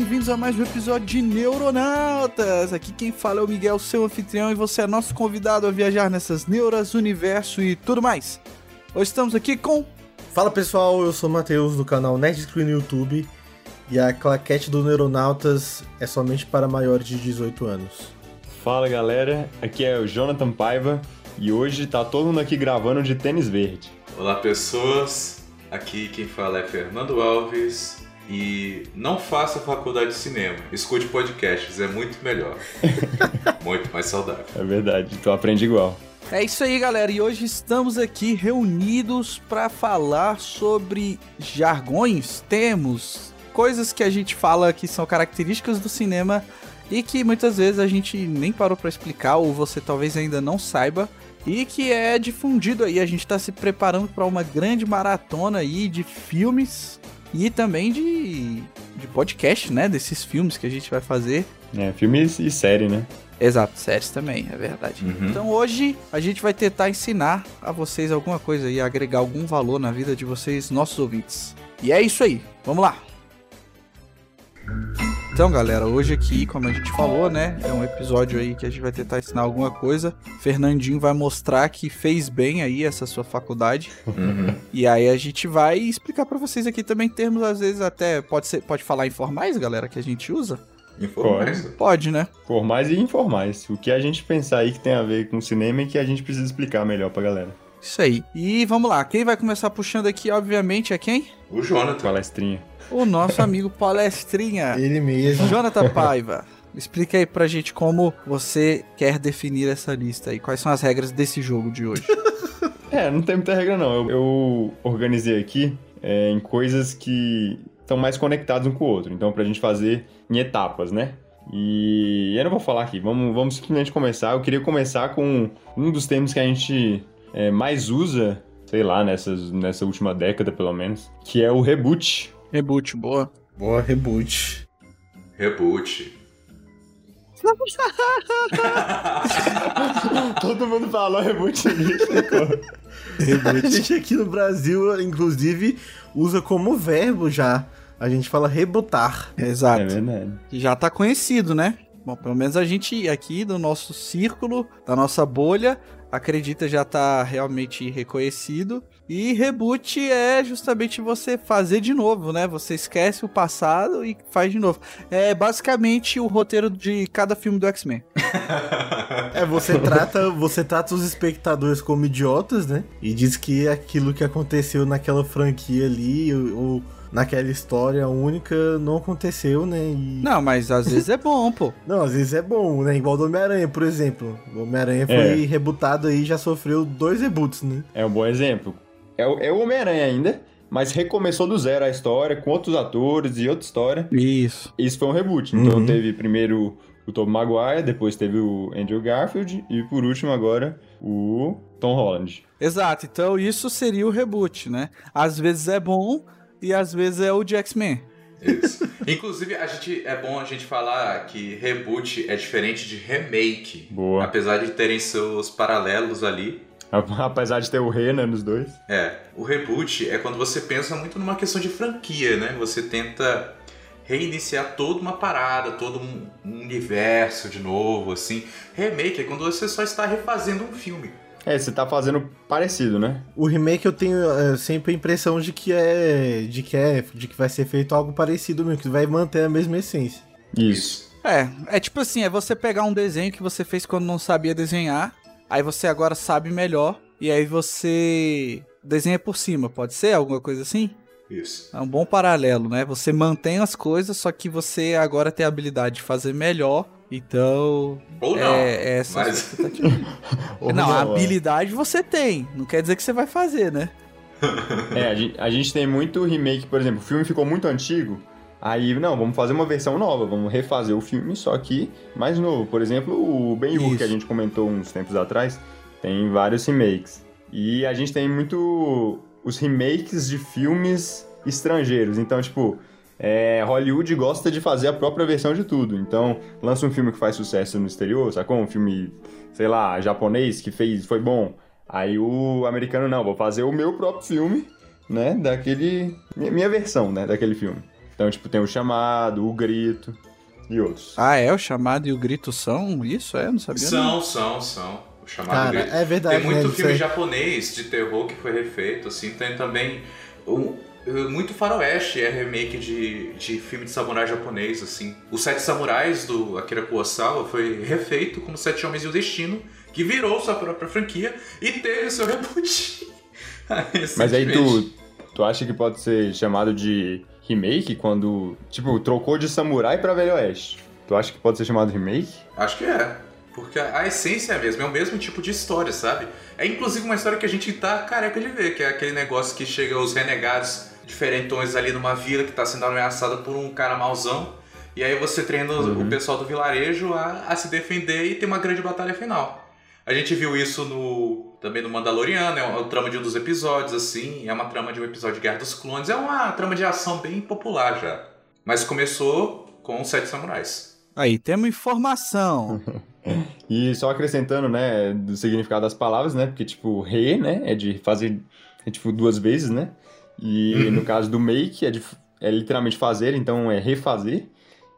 Bem-vindos a mais um episódio de Neuronautas. Aqui quem fala é o Miguel, seu anfitrião, e você é nosso convidado a viajar nessas neuras, universo e tudo mais. Hoje estamos aqui com. Fala pessoal, eu sou o Matheus do canal Nerd Screen no YouTube e a claquete do Neuronautas é somente para maiores de 18 anos. Fala galera, aqui é o Jonathan Paiva e hoje tá todo mundo aqui gravando de tênis verde. Olá pessoas, aqui quem fala é Fernando Alves e não faça faculdade de cinema, escute podcasts, é muito melhor, muito mais saudável. É verdade, tu aprende igual. É isso aí, galera, e hoje estamos aqui reunidos para falar sobre jargões, termos, coisas que a gente fala que são características do cinema e que muitas vezes a gente nem parou para explicar ou você talvez ainda não saiba e que é difundido aí. A gente está se preparando para uma grande maratona aí de filmes e também de, de podcast, né? Desses filmes que a gente vai fazer. É, filme e série, né? Exato, séries também, é verdade. Uhum. Então hoje a gente vai tentar ensinar a vocês alguma coisa e agregar algum valor na vida de vocês, nossos ouvintes. E é isso aí, vamos lá! Então, galera, hoje aqui, como a gente falou, né, é um episódio aí que a gente vai tentar ensinar alguma coisa. Fernandinho vai mostrar que fez bem aí essa sua faculdade. Uhum. E aí a gente vai explicar pra vocês aqui também termos às vezes até pode ser, pode falar informais, galera, que a gente usa? Informais? Pode, né? Formais e informais. O que a gente pensar aí que tem a ver com cinema e que a gente precisa explicar melhor pra galera. Isso aí. E vamos lá, quem vai começar puxando aqui, obviamente, é quem? O Jonathan. Palestrinha. O nosso amigo Palestrinha. Ele mesmo. Jonathan Paiva. Explica aí pra gente como você quer definir essa lista e quais são as regras desse jogo de hoje. É, não tem muita regra não. Eu, eu organizei aqui é, em coisas que estão mais conectadas um com o outro. Então, pra gente fazer em etapas, né? E eu não vou falar aqui, vamos, vamos simplesmente começar. Eu queria começar com um dos termos que a gente é, mais usa, sei lá, nessas, nessa última década pelo menos, que é o reboot. Reboot, boa. Boa reboot. Reboot. Todo mundo falou reboot ali. A gente aqui no Brasil, inclusive, usa como verbo já. A gente fala rebutar. Exato. É verdade. Já tá conhecido, né? Bom, pelo menos a gente aqui do nosso círculo, da nossa bolha, acredita já tá realmente reconhecido. E reboot é justamente você fazer de novo, né? Você esquece o passado e faz de novo. É basicamente o roteiro de cada filme do X-Men. É, você trata, você trata os espectadores como idiotas, né? E diz que aquilo que aconteceu naquela franquia ali, ou, naquela história única, não aconteceu, né? E... Não, mas às vezes é bom, pô. Não, às vezes é bom, né? Igual do Homem-Aranha, por exemplo. O Homem-Aranha foi É. rebutado aí, já sofreu dois reboots, né? É um bom exemplo. É, o- é o Homem-Aranha ainda, mas recomeçou do zero a história, com outros atores e outra história. Isso. Isso foi um reboot. Então Uhum. teve primeiro o Tobey Maguire, depois teve o Andrew Garfield e por último agora o Tom Holland. Exato, então isso seria o reboot, né? Às vezes é bom e às vezes é o de X-Men. Isso. Inclusive, a gente, é bom a gente falar que reboot é diferente de remake. Boa. Apesar de terem seus paralelos ali. Apesar de ter o Renan nos dois. É, o reboot é quando você pensa muito numa questão de franquia, né? Você tenta reiniciar toda uma parada, todo um um universo de novo, assim. Remake é quando você só está refazendo um filme. É, você tá fazendo parecido, né? O remake eu tenho é, sempre a impressão de que é. de que é. de que vai ser feito algo parecido mesmo, que vai manter a mesma essência. Isso. É, é tipo assim, é você pegar um desenho que você fez quando não sabia desenhar, aí você agora sabe melhor, e aí você desenha por cima, pode ser alguma coisa assim? Isso. É um bom paralelo, né? Você mantém as coisas, só que você agora tem a habilidade de fazer melhor Então. Ou não. É, é essa a mas-. Ou não, a é. habilidade você tem. Não quer dizer que você vai fazer, né? É, a gente, a gente tem muito remake, por exemplo, o filme ficou muito antigo, aí, não, vamos fazer uma versão nova, vamos refazer o filme, só que mais novo. Por exemplo, o Ben-Hur, que a gente comentou uns tempos atrás, tem vários remakes. E a gente tem muito os remakes de filmes estrangeiros. Então, tipo, é, Hollywood gosta de fazer a própria versão de tudo. Então, lança um filme que faz sucesso no exterior, sacou? Um filme, sei lá, japonês que fez, foi bom. Aí o americano, não, vou fazer o meu próprio filme, né? Daquele. Minha versão, né? Daquele filme. Então, tipo, tem o chamado, o grito e outros. Ah, é? O chamado e o grito são isso? É? Não sabia. não. São, são, são. O chamado Cara, grito. é verdade, Tem muito né, filme japonês de terror que foi refeito, assim. Tem também um- muito faroeste é remake de, de filme de samurai japonês, assim. Os Sete Samurais, do Akira Kurosawa, foi refeito como Sete Homens e o Destino, que virou sua própria franquia e teve seu reboot. Mas aí tu, tu acha que pode ser chamado de remake quando, tipo, trocou de samurai pra Velho Oeste? Tu acha que pode ser chamado remake? Acho que é. Porque a essência é a mesma, é o mesmo tipo de história, sabe? É inclusive uma história que a gente tá careca de ver, que é aquele negócio que chega os renegados diferentões ali numa vila que tá sendo ameaçada por um cara mauzão. E aí você treina o pessoal do vilarejo a, a se defender e tem uma grande batalha final. A gente viu isso no também no Mandaloriano, é o trama de um dos episódios, assim, é uma trama de um episódio de Guerra dos Clones, é uma trama de ação bem popular já. Mas começou com os Sete Samurais. Aí, temos informação. E só acrescentando, né, do significado das palavras, né, porque, tipo, re, né, é de fazer, é, tipo, duas vezes, né, e no caso do make é, de, é literalmente fazer, então é refazer,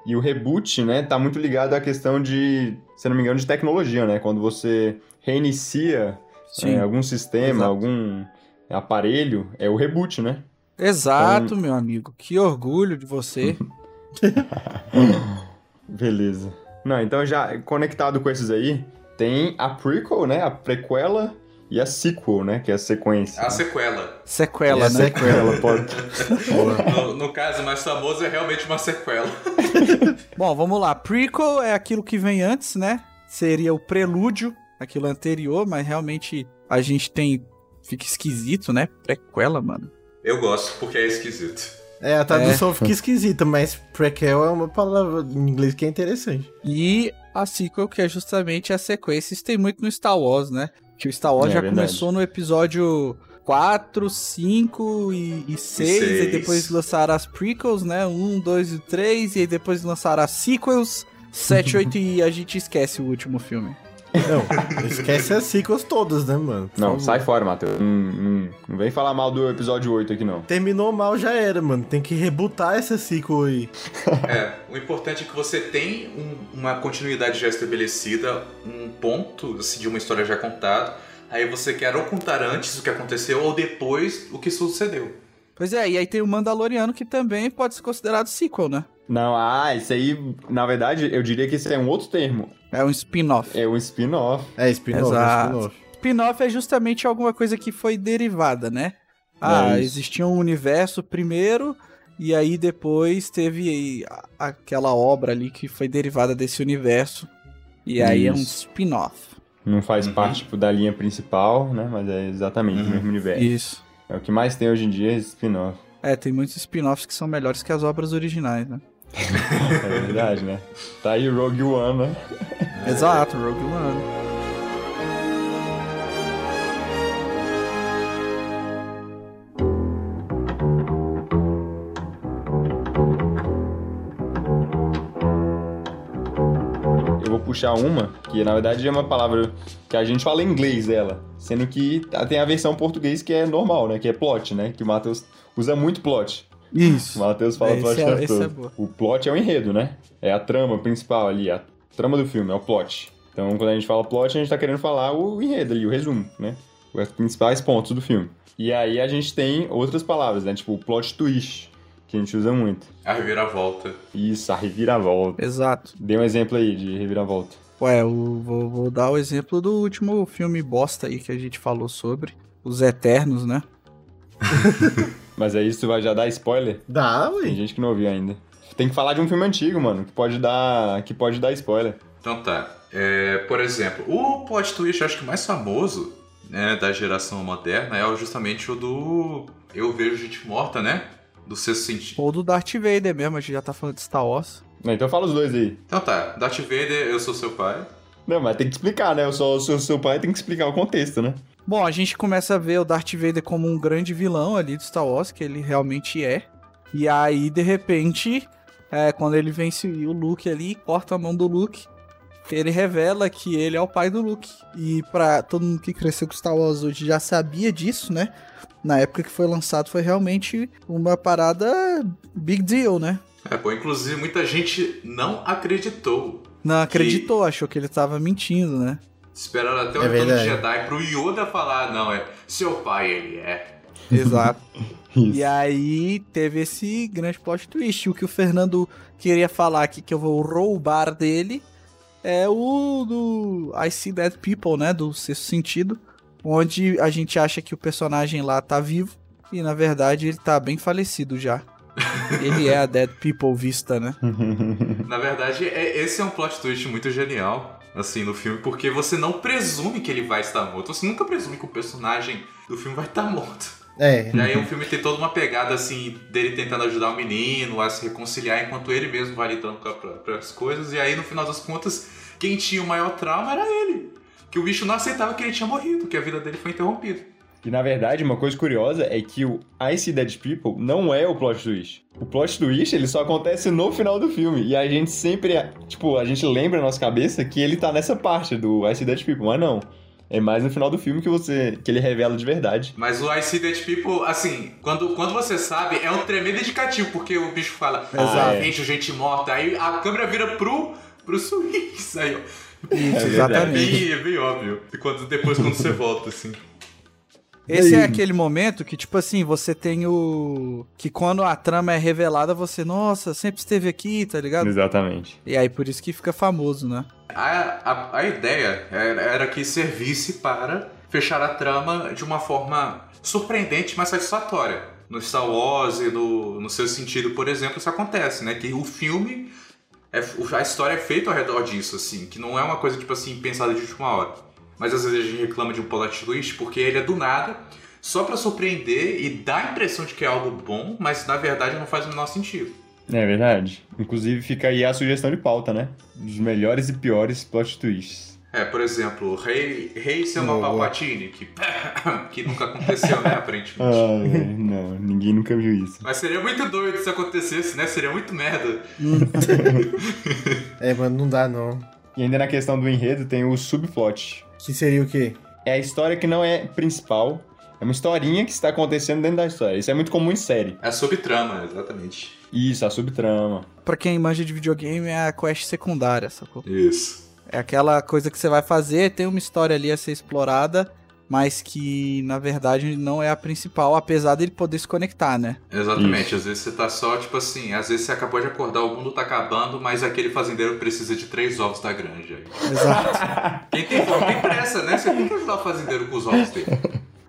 e o reboot, né, tá muito ligado à questão de, se eu não me engano, de tecnologia, né, quando você reinicia. É, algum sistema, exato. algum aparelho, é o reboot, né. Exato, meu amigo. Que orgulho de você. Beleza. Não, então já conectado com esses aí, tem a prequel, né, a prequela e a sequel, né, que é a sequência. A sequela. Sequela, É, né? Sequela, pode... No, no caso mais famoso é realmente uma sequela. Bom, vamos lá. Prequel é aquilo que vem antes, né? Seria o prelúdio, aquilo anterior, mas realmente a gente tem. Fica esquisito, né? Prequela, mano. Eu gosto, porque é esquisito. É, a tradução fica esquisita, mas prequel é uma palavra em inglês que é interessante. E a sequel, que é justamente a sequência. Isso tem muito no Star Wars, né? Que o Star Wars É já verdade. começou no episódio 4, 5 e, e 6. E seis. depois lançaram as prequels, né? 1, 2 e 3. E aí depois lançaram as sequels. 7, 8 e a gente esquece o último filme. Não, esquece as sequels todas, né, mano? Por Não, favor. sai fora, Matheus. Não, não- não vem falar mal do episódio 8 aqui, não. Terminou mal, já era, mano. Tem que rebutar essa sequel aí. É, o importante é que você tem um- uma continuidade já estabelecida, um ponto assim, de uma história já contada. Aí você quer ou contar antes o que aconteceu ou depois o que sucedeu. Pois é, e aí tem o Mandaloriano que também pode ser considerado sequel, né? Não, ah, isso aí, na verdade, eu diria que esse é um outro termo. É um spin-off. É um spin-off. É, spin-off, é spin-off. Spin-off é justamente alguma coisa que foi derivada, né? Ah, É isso. existia um universo primeiro, e aí depois teve aquela obra ali que foi derivada desse universo. E aí é um Isso. spin-off. Não faz Uhum. parte, tipo, da linha principal, né? Mas é exatamente o Uhum. mesmo universo. Isso. É o que mais tem hoje em dia, é spin-off. É, tem muitos spin-offs que são melhores que as obras originais, né? É verdade, né? Tá aí Rogue One, né? Exato, Rogue One. Puxar uma, que na verdade é uma palavra que a gente fala em inglês dela. Sendo que tem a versão português que é normal, né? Que é plot, né? Que o Matheus usa muito plot. O Isso. Matheus fala É, plot o é- todo. é. O plot é o enredo, né? É a trama principal ali, a trama do filme, é o plot. Então, quando a gente fala plot, a gente tá querendo falar o enredo ali, o resumo, né? Os principais pontos do filme. E aí a gente tem outras palavras, né? Tipo o plot twist, que a gente usa muito. A reviravolta. Isso, a reviravolta. Exato. Dê um exemplo aí de reviravolta. Ué, eu vou, vou dar o exemplo do último filme bosta aí que a gente falou sobre. Os Eternos, né? Mas aí isso vai já dar spoiler? Dá, Tem ué. gente que não ouviu ainda. Tem que falar de um filme antigo, mano, que pode dar, que pode dar spoiler. Então tá. É, por exemplo, o plot twist, acho que mais famoso né, da geração moderna é justamente o do Eu Vejo Gente Morta, né? Do sexto sentido. Ou do Darth Vader mesmo, a gente já tá falando de Star Wars. Então fala os dois aí. Então tá, Darth Vader, eu sou seu pai. Não, mas tem que explicar, né? Eu sou o seu, seu pai, tem que explicar o contexto, né? Bom, a gente começa a ver o Darth Vader como um grande vilão ali do Star Wars, que ele realmente é. E aí, de repente, é, quando ele vence o Luke ali, corta a mão do Luke, ele revela que ele é o pai do Luke. E pra todo mundo que cresceu com Star Wars hoje já sabia disso, né? Na época que foi lançado foi realmente uma parada big deal, né? É, pô, inclusive muita gente não acreditou. Não acreditou, achou que ele tava mentindo, né? Esperaram até o É retorno de. Jedi pro Yoda falar, não, é seu pai ele é. Exato. E aí teve esse grande plot twist. O que o Fernando queria falar aqui, que eu vou roubar dele, é o do I See Dead People, né? Do sexto sentido. Onde a gente acha que o personagem lá tá vivo. E na verdade ele tá bem falecido já. Ele é a Dead People vista, né? Na verdade, é- esse é um plot twist muito genial, assim, no filme, porque você não presume que ele vai estar morto. Você nunca presume que o personagem do filme vai estar morto. É. E aí o filme tem toda uma pegada, assim, dele tentando ajudar o menino a se reconciliar, enquanto ele mesmo vai lidando com as coisas. E aí, no final das contas, quem tinha o maior trauma era ele. Que o bicho não aceitava que ele tinha morrido, que a vida dele foi interrompida. E na verdade, uma coisa curiosa é que o I See Dead People não é o plot twist. O plot twist, ele só acontece no final do filme. E a gente sempre, tipo, a gente lembra na nossa cabeça que ele tá nessa parte do I See Dead People, mas não. É mais no final do filme que você que ele revela de verdade. Mas o I See Dead People, assim, quando, quando você sabe, é um tremendo indicativo, porque o bicho fala, ah, vejo gente morta, aí a câmera vira pro, pro Swings, aí, ó. Isso. É exatamente. bem, é bem óbvio. E quando, depois quando você volta, assim. Esse é aquele momento que, tipo assim, você tem o. Que quando a trama é revelada, você, nossa, sempre esteve aqui, tá ligado? Exatamente. E aí por isso que fica famoso, né? A, a, a ideia era, que servisse para fechar a trama de uma forma surpreendente, mas satisfatória. No Star Wars e no, no seu sentido, por exemplo, isso acontece, né? Que o filme, é, a história é feita ao redor disso, assim, que não é uma coisa, tipo assim, pensada de última hora. Mas às vezes a gente reclama de um plot twist porque ele é do nada, só pra surpreender e dar a impressão de que é algo bom, mas na verdade não faz o menor sentido. É verdade. Inclusive fica aí a sugestão de pauta, né? Dos melhores e piores plot twists. É, por exemplo, Rei, Rei ser uma Boa. Palpatine, que, que nunca aconteceu, né, aparentemente. Ah, não, ninguém nunca viu isso. Mas seria muito doido se acontecesse, né? Seria muito merda. É, mas não dá não. E ainda na questão do enredo tem o subplot. Que seria o quê? É a história que não é principal, é uma historinha que está acontecendo dentro da história. Isso é muito comum em série. É a subtrama, exatamente. Isso, a subtrama. Pra quem manja de videogame, é a quest secundária, sacou? Isso. É aquela coisa que você vai fazer, tem uma história ali a ser explorada, mas que na verdade não é a principal, apesar dele poder se conectar, né? Exatamente. Às vezes você tá só, tipo assim, às vezes você acabou de acordar, o mundo tá acabando, mas aquele fazendeiro precisa de três ovos da granja. aí. Exato. Quem tem fome tem pressa, né? Você tem que ajudar o fazendeiro com os ovos dele.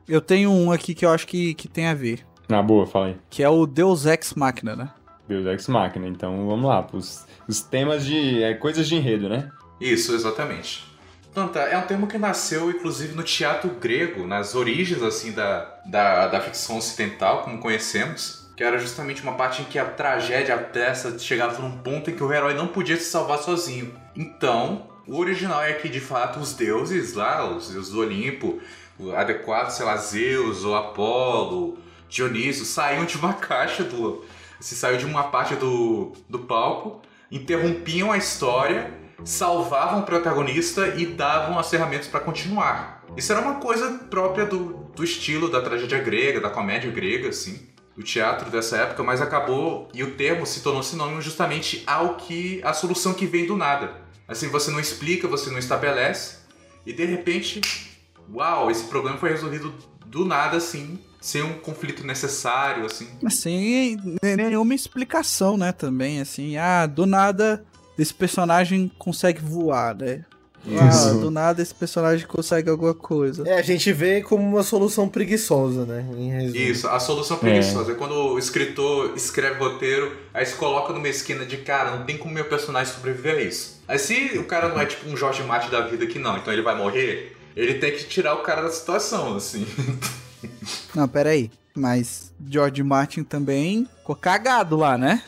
Eu tenho um aqui que eu acho que, que tem a ver, Na boa, fala aí. que é o Deus Ex Machina, né? Deus Ex Machina. Então vamos lá, os, os temas de. É, coisas de enredo, né? Isso, exatamente. Então tá, é um termo que nasceu inclusive no teatro grego, nas origens assim da, da, da ficção ocidental, como conhecemos, que era justamente uma parte em que a tragédia, a peça, chegava num ponto em que o herói não podia se salvar sozinho. Então, o original é que de fato os deuses lá, os deuses do Olimpo, o adequado, sei lá, Zeus ou Apolo, Dionísio, saíam de uma caixa do. Se saiu de uma parte do, do palco, interrompiam a história salvavam o protagonista e davam as ferramentas para continuar. Isso era uma coisa própria do, do estilo da tragédia grega, da comédia grega, assim, do teatro dessa época, mas acabou e o termo se tornou sinônimo justamente ao que a solução que vem do nada. Assim, você não explica, você não estabelece e de repente, uau, esse problema foi resolvido do nada, assim, sem um conflito necessário, assim. Sem nenhuma explicação, né? Também, assim, ah, do nada esse personagem consegue voar, né? Ah, do nada esse personagem consegue alguma coisa. É, a gente vê como uma solução preguiçosa, né? Isso, a solução preguiçosa é. quando o escritor escreve roteiro, aí se coloca numa esquina de cara, não tem como meu personagem sobreviver a isso. Aí se o cara não é tipo um Jorge Mate da vida que não, então ele vai morrer, ele tem que tirar o cara da situação, assim. Não, pera aí. Mas George Martin também ficou cagado lá, né?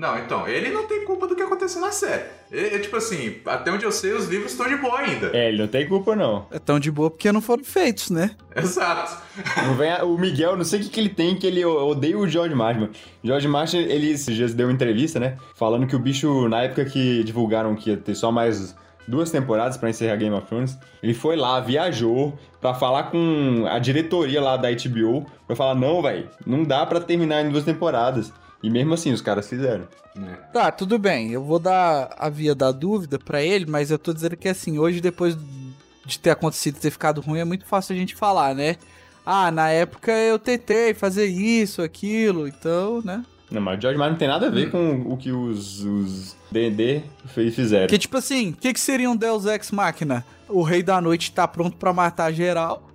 Não, então, ele não tem culpa do que aconteceu na série. É, tipo assim, até onde eu sei, os livros estão de boa ainda. É, ele não tem culpa, não. É tão de boa porque não foram feitos, né? Exato. Não vem a, o Miguel, não sei o que, que ele tem, que ele odeia o George Martin. George Martin, ele esses dias deu uma entrevista, né? Falando que o bicho, na época que divulgaram que ia ter só mais duas temporadas para encerrar Game of Thrones. Ele foi lá, viajou para falar com a diretoria lá da HBO, para falar não, velho, não dá para terminar em duas temporadas. E mesmo assim, os caras fizeram. É. Tá, tudo bem. Eu vou dar a via da dúvida para ele, mas eu tô dizendo que assim, hoje depois de ter acontecido, ter ficado ruim, é muito fácil a gente falar, né? Ah, na época eu tentei fazer isso, aquilo, então, né? Não, mas o George Martin não tem nada a ver hum. com o que os, os D&D fizeram. Que tipo assim, o que, que seria um Deus Ex Machina? O Rei da Noite tá pronto para matar geral,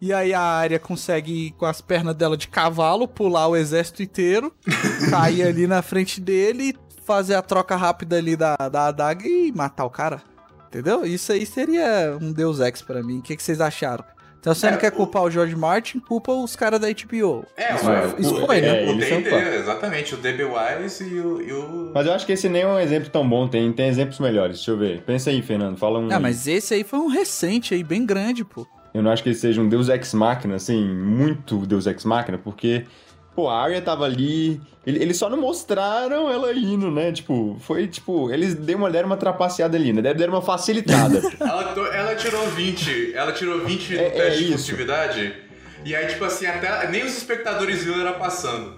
e aí a área consegue, com as pernas dela de cavalo, pular o exército inteiro, cair ali na frente dele, fazer a troca rápida ali da, da adaga e matar o cara. Entendeu? Isso aí seria um Deus Ex para mim. O que, que vocês acharam? Então você é, não quer culpar o George Martin, culpa os caras da HBO. É, isso, é, isso foi, né? É, o D&D, exatamente, o DB Wise e o, e o, Mas eu acho que esse nem é um exemplo tão bom, tem, tem exemplos melhores. Deixa eu ver. Pensa aí, Fernando, fala um. Ah, mas esse aí foi um recente aí, bem grande, pô. Eu não acho que ele seja um Deus Ex Machina, assim, muito Deus Ex Machina, porque Pô, a Arya tava ali. Eles só não mostraram ela indo, né? Tipo, foi tipo. Eles deram uma, deram uma trapaceada ali, né? Deram uma facilitada. ela, ela, tirou 20. Ela tirou 20 no é, teste é de furtividade. E aí, tipo assim, até nem os espectadores viram ela passando.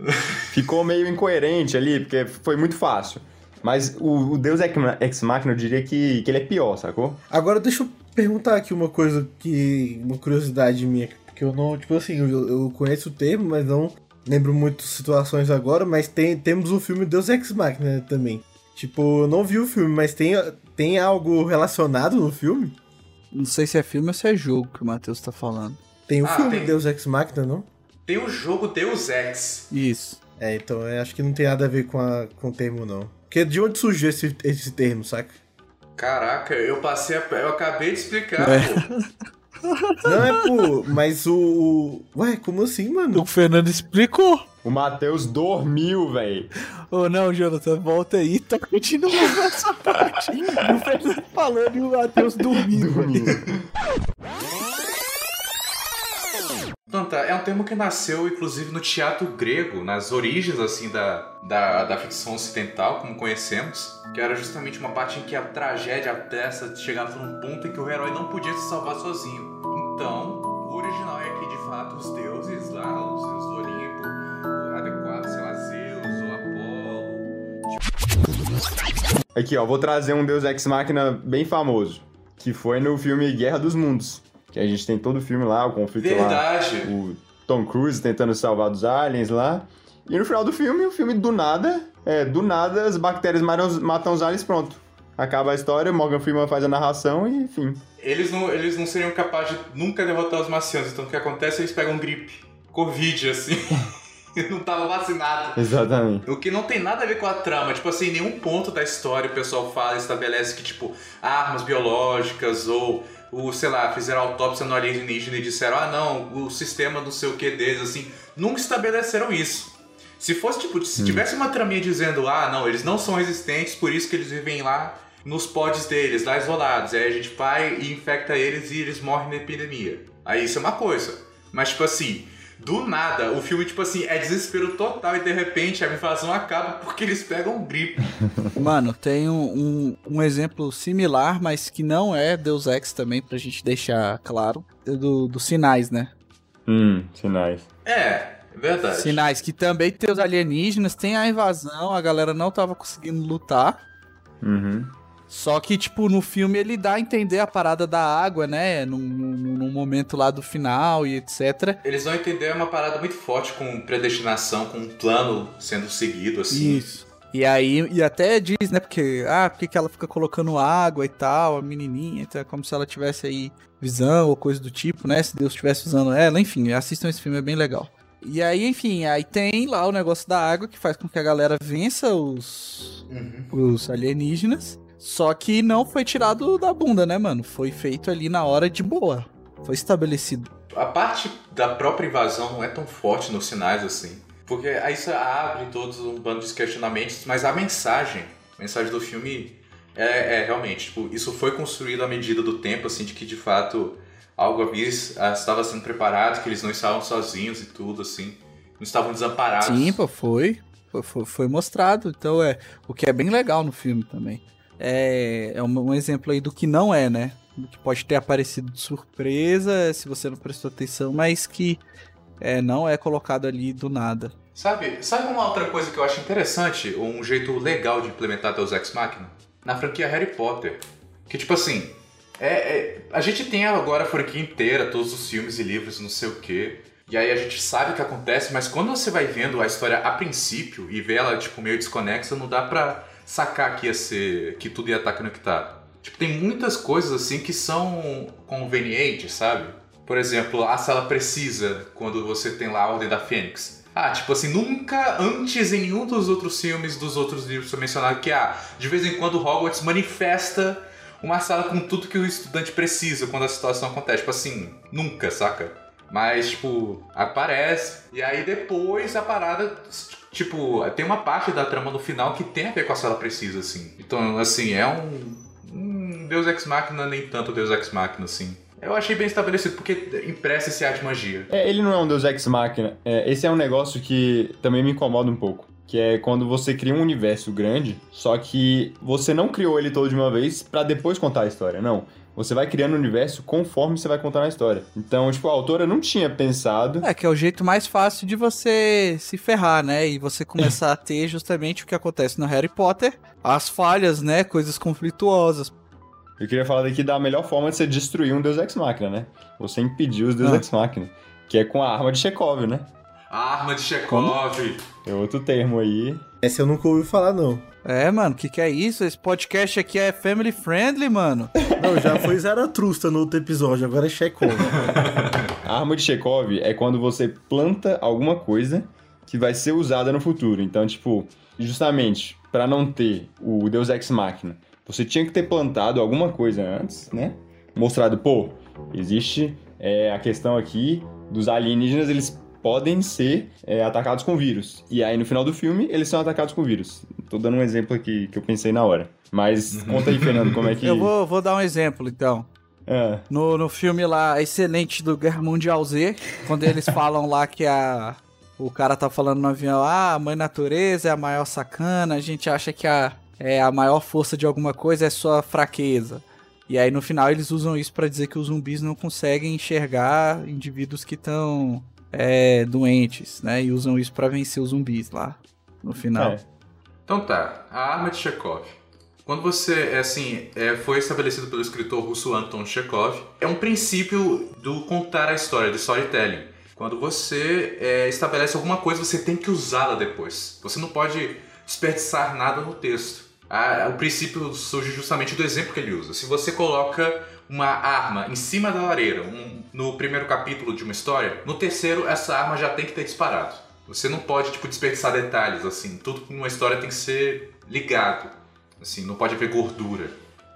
Ficou meio incoerente ali, porque foi muito fácil. Mas o, o Deus Ex Machina, eu diria que, que ele é pior, sacou? Agora deixa eu perguntar aqui uma coisa que. Uma curiosidade minha que eu não, tipo assim, eu, eu conheço o termo, mas não lembro muito situações agora, mas tem, temos o filme Deus Ex Machina também. Tipo, eu não vi o filme, mas tem, tem algo relacionado no filme? Não sei se é filme ou se é jogo que o Matheus tá falando. Tem o ah, filme tem... Deus Ex Machina, não? Tem o jogo Deus Ex. Isso. É, então eu acho que não tem nada a ver com, a, com o termo, não. Porque de onde surgiu esse, esse termo, saca? Caraca, eu passei a... Eu acabei de explicar, é. pô. Não é, pô, mas o. Ué, como assim, mano? O Fernando explicou. O Matheus dormiu, velho. Ô, oh, não, Jonathan, volta aí, tá continuando essa parte. o Fernando falando e o Matheus dormindo. dormindo. Tanta, é um termo que nasceu, inclusive, no teatro grego, nas origens, assim, da, da, da ficção ocidental, como conhecemos, que era justamente uma parte em que a tragédia, a peça, chegava num ponto em que o herói não podia se salvar sozinho. Então, o original é que, de fato, os deuses lá, os deuses do Olimpo, adequados, sei lá, Zeus ou Apolo... Aqui, ó, vou trazer um deus ex-máquina bem famoso, que foi no filme Guerra dos Mundos. Que a gente tem todo o filme lá, o conflito Verdade. lá. O Tom Cruise tentando salvar dos aliens lá. E no final do filme, o filme do nada, é, do nada as bactérias matam, os aliens, pronto. Acaba a história, Morgan Freeman faz a narração e enfim. Eles não, eles não seriam capazes de nunca derrotar os marcianos, então o que acontece é eles pegam gripe, Covid, assim. não tava vacinado. Exatamente. O que não tem nada a ver com a trama. Tipo assim, em nenhum ponto da história o pessoal fala, estabelece que, tipo, armas biológicas ou o, sei lá, fizeram autópsia no alienígena e disseram, ah não, o sistema não sei o que deles, assim, nunca estabeleceram isso. Se fosse, tipo, se hum. tivesse uma traminha dizendo, ah não, eles não são resistentes, por isso que eles vivem lá nos pods deles, lá isolados, aí a gente vai e infecta eles e eles morrem na epidemia. Aí isso é uma coisa. Mas, tipo assim, do nada, o filme, tipo assim, é desespero total e de repente a invasão acaba porque eles pegam gripe. Mano, tem um, um, um, exemplo similar, mas que não é Deus Ex também, pra gente deixar claro, do, do Sinais, né? Hum, Sinais. É, verdade. Sinais, que também tem os alienígenas, tem a invasão, a galera não tava conseguindo lutar. Uhum. Só que, tipo, no filme ele dá a entender a parada da água, né? Num, num, num, momento lá do final e etc. Eles vão entender uma parada muito forte com predestinação, com um plano sendo seguido, assim. Isso. E aí, e até diz, né, porque, ah, porque que ela fica colocando água e tal, a menininha, então é como se ela tivesse aí visão ou coisa do tipo, né, se Deus estivesse usando ela, enfim, assistam esse filme, é bem legal. E aí, enfim, aí tem lá o negócio da água que faz com que a galera vença os, os alienígenas. Só que não foi tirado da bunda, né, mano? Foi feito ali na hora de boa. Foi estabelecido. A parte da própria invasão não é tão forte nos sinais assim. Porque aí isso abre todos um bando de questionamentos, mas a mensagem, a mensagem do filme é, é realmente, tipo, isso foi construído à medida do tempo, assim, de que de fato algo ali ah, estava sendo preparado, que eles não estavam sozinhos e tudo, assim. Não estavam desamparados. Sim, pô, foi. Foi, foi, foi mostrado. Então é. O que é bem legal no filme também. É, é um, exemplo aí do que não é, né? Do que pode ter aparecido de surpresa, se você não prestou atenção, mas que é, não é colocado ali do nada. Sabe, sabe uma outra coisa que eu acho interessante, um jeito legal de implementar Deus Ex Machina? Na franquia Harry Potter. Que tipo assim, é, é- a gente tem agora a franquia inteira, todos os filmes e livros, não sei o quê. E aí a gente sabe o que acontece, mas quando você vai vendo a história a princípio e vê ela tipo meio desconexa, não dá pra sacar que ia ser que tudo ia estar conectado. Tipo, tem muitas coisas assim que são convenientes, sabe? Por exemplo, a sala precisa quando você tem lá a Ordem da Fênix. Ah, tipo assim, nunca antes em nenhum dos outros filmes, dos outros livros foi mencionado que, ah, de vez em quando Hogwarts manifesta uma sala com tudo que o estudante precisa quando a situação acontece. Tipo assim, nunca, saca? Mas, tipo, aparece. E aí depois a parada. Tipo, tem uma parte da trama no final que tem a ver com a sala precisa, assim. Então, assim, é um. um Deus Ex Machina, nem tanto Deus Ex Machina, assim. Eu achei bem estabelecido, porque empresta esse ar de magia. É, ele não é um Deus Ex Machina. É, esse é um negócio que também me incomoda um pouco. Que é quando você cria um universo grande, só que você não criou ele todo de uma vez pra depois contar a história. Não. Você vai criando o universo conforme você vai contar a história. Então, tipo, a autora não tinha pensado. É, que é o jeito mais fácil de você se ferrar, né? E você começar a ter justamente o que acontece no Harry Potter, as falhas, né? Coisas conflituosas. Eu queria falar daqui da melhor forma de você destruir um Deus Ex Machina, né? Você impedir os Deus Ah. Ex Machina. Que é com a arma de Chekhov, né? A arma de Chekhov. É outro termo aí. Essa eu nunca ouvi falar, não. É, mano, o que, que é isso? Esse podcast aqui é family friendly, mano. Não, já foi Zaratrusta no outro episódio, agora é Chekhov. A arma de Chekhov é quando você planta alguma coisa que vai ser usada no futuro. Então, tipo, justamente pra não ter o Deus Ex Machina, você tinha que ter plantado alguma coisa antes, né? Mostrado, pô, existe é, a questão aqui dos alienígenas, eles podem ser é, atacados com vírus. E aí, no final do filme, eles são atacados com vírus. Tô dando um exemplo aqui que eu pensei na hora. Mas conta aí, Fernando, como é que... Eu vou, vou dar um exemplo, então. Ah, No, no filme lá, excelente do Guerra Mundial Z, quando eles falam lá que a. O cara tá falando no avião, ah, a mãe natureza é a maior sacana, a gente acha que a, é, a maior força de alguma coisa é sua fraqueza. E aí no final eles usam isso pra dizer que os zumbis não conseguem enxergar indivíduos que estão é, doentes, né? E usam isso pra vencer os zumbis lá no final. é. Então tá, a arma de Chekhov. Quando você, é assim, é, foi estabelecido pelo escritor russo Anton Chekhov, é um princípio do contar a história, do storytelling. Quando você é, estabelece alguma coisa, você tem que usá-la depois. Você não pode desperdiçar nada no texto. Ah, o princípio surge justamente do exemplo que ele usa. Se você coloca uma arma em cima da lareira um- no primeiro capítulo de uma história, no terceiro essa arma já tem que ter disparado. Você não pode tipo desperdiçar detalhes assim. Tudo numa história tem que ser ligado. Assim, não pode haver gordura.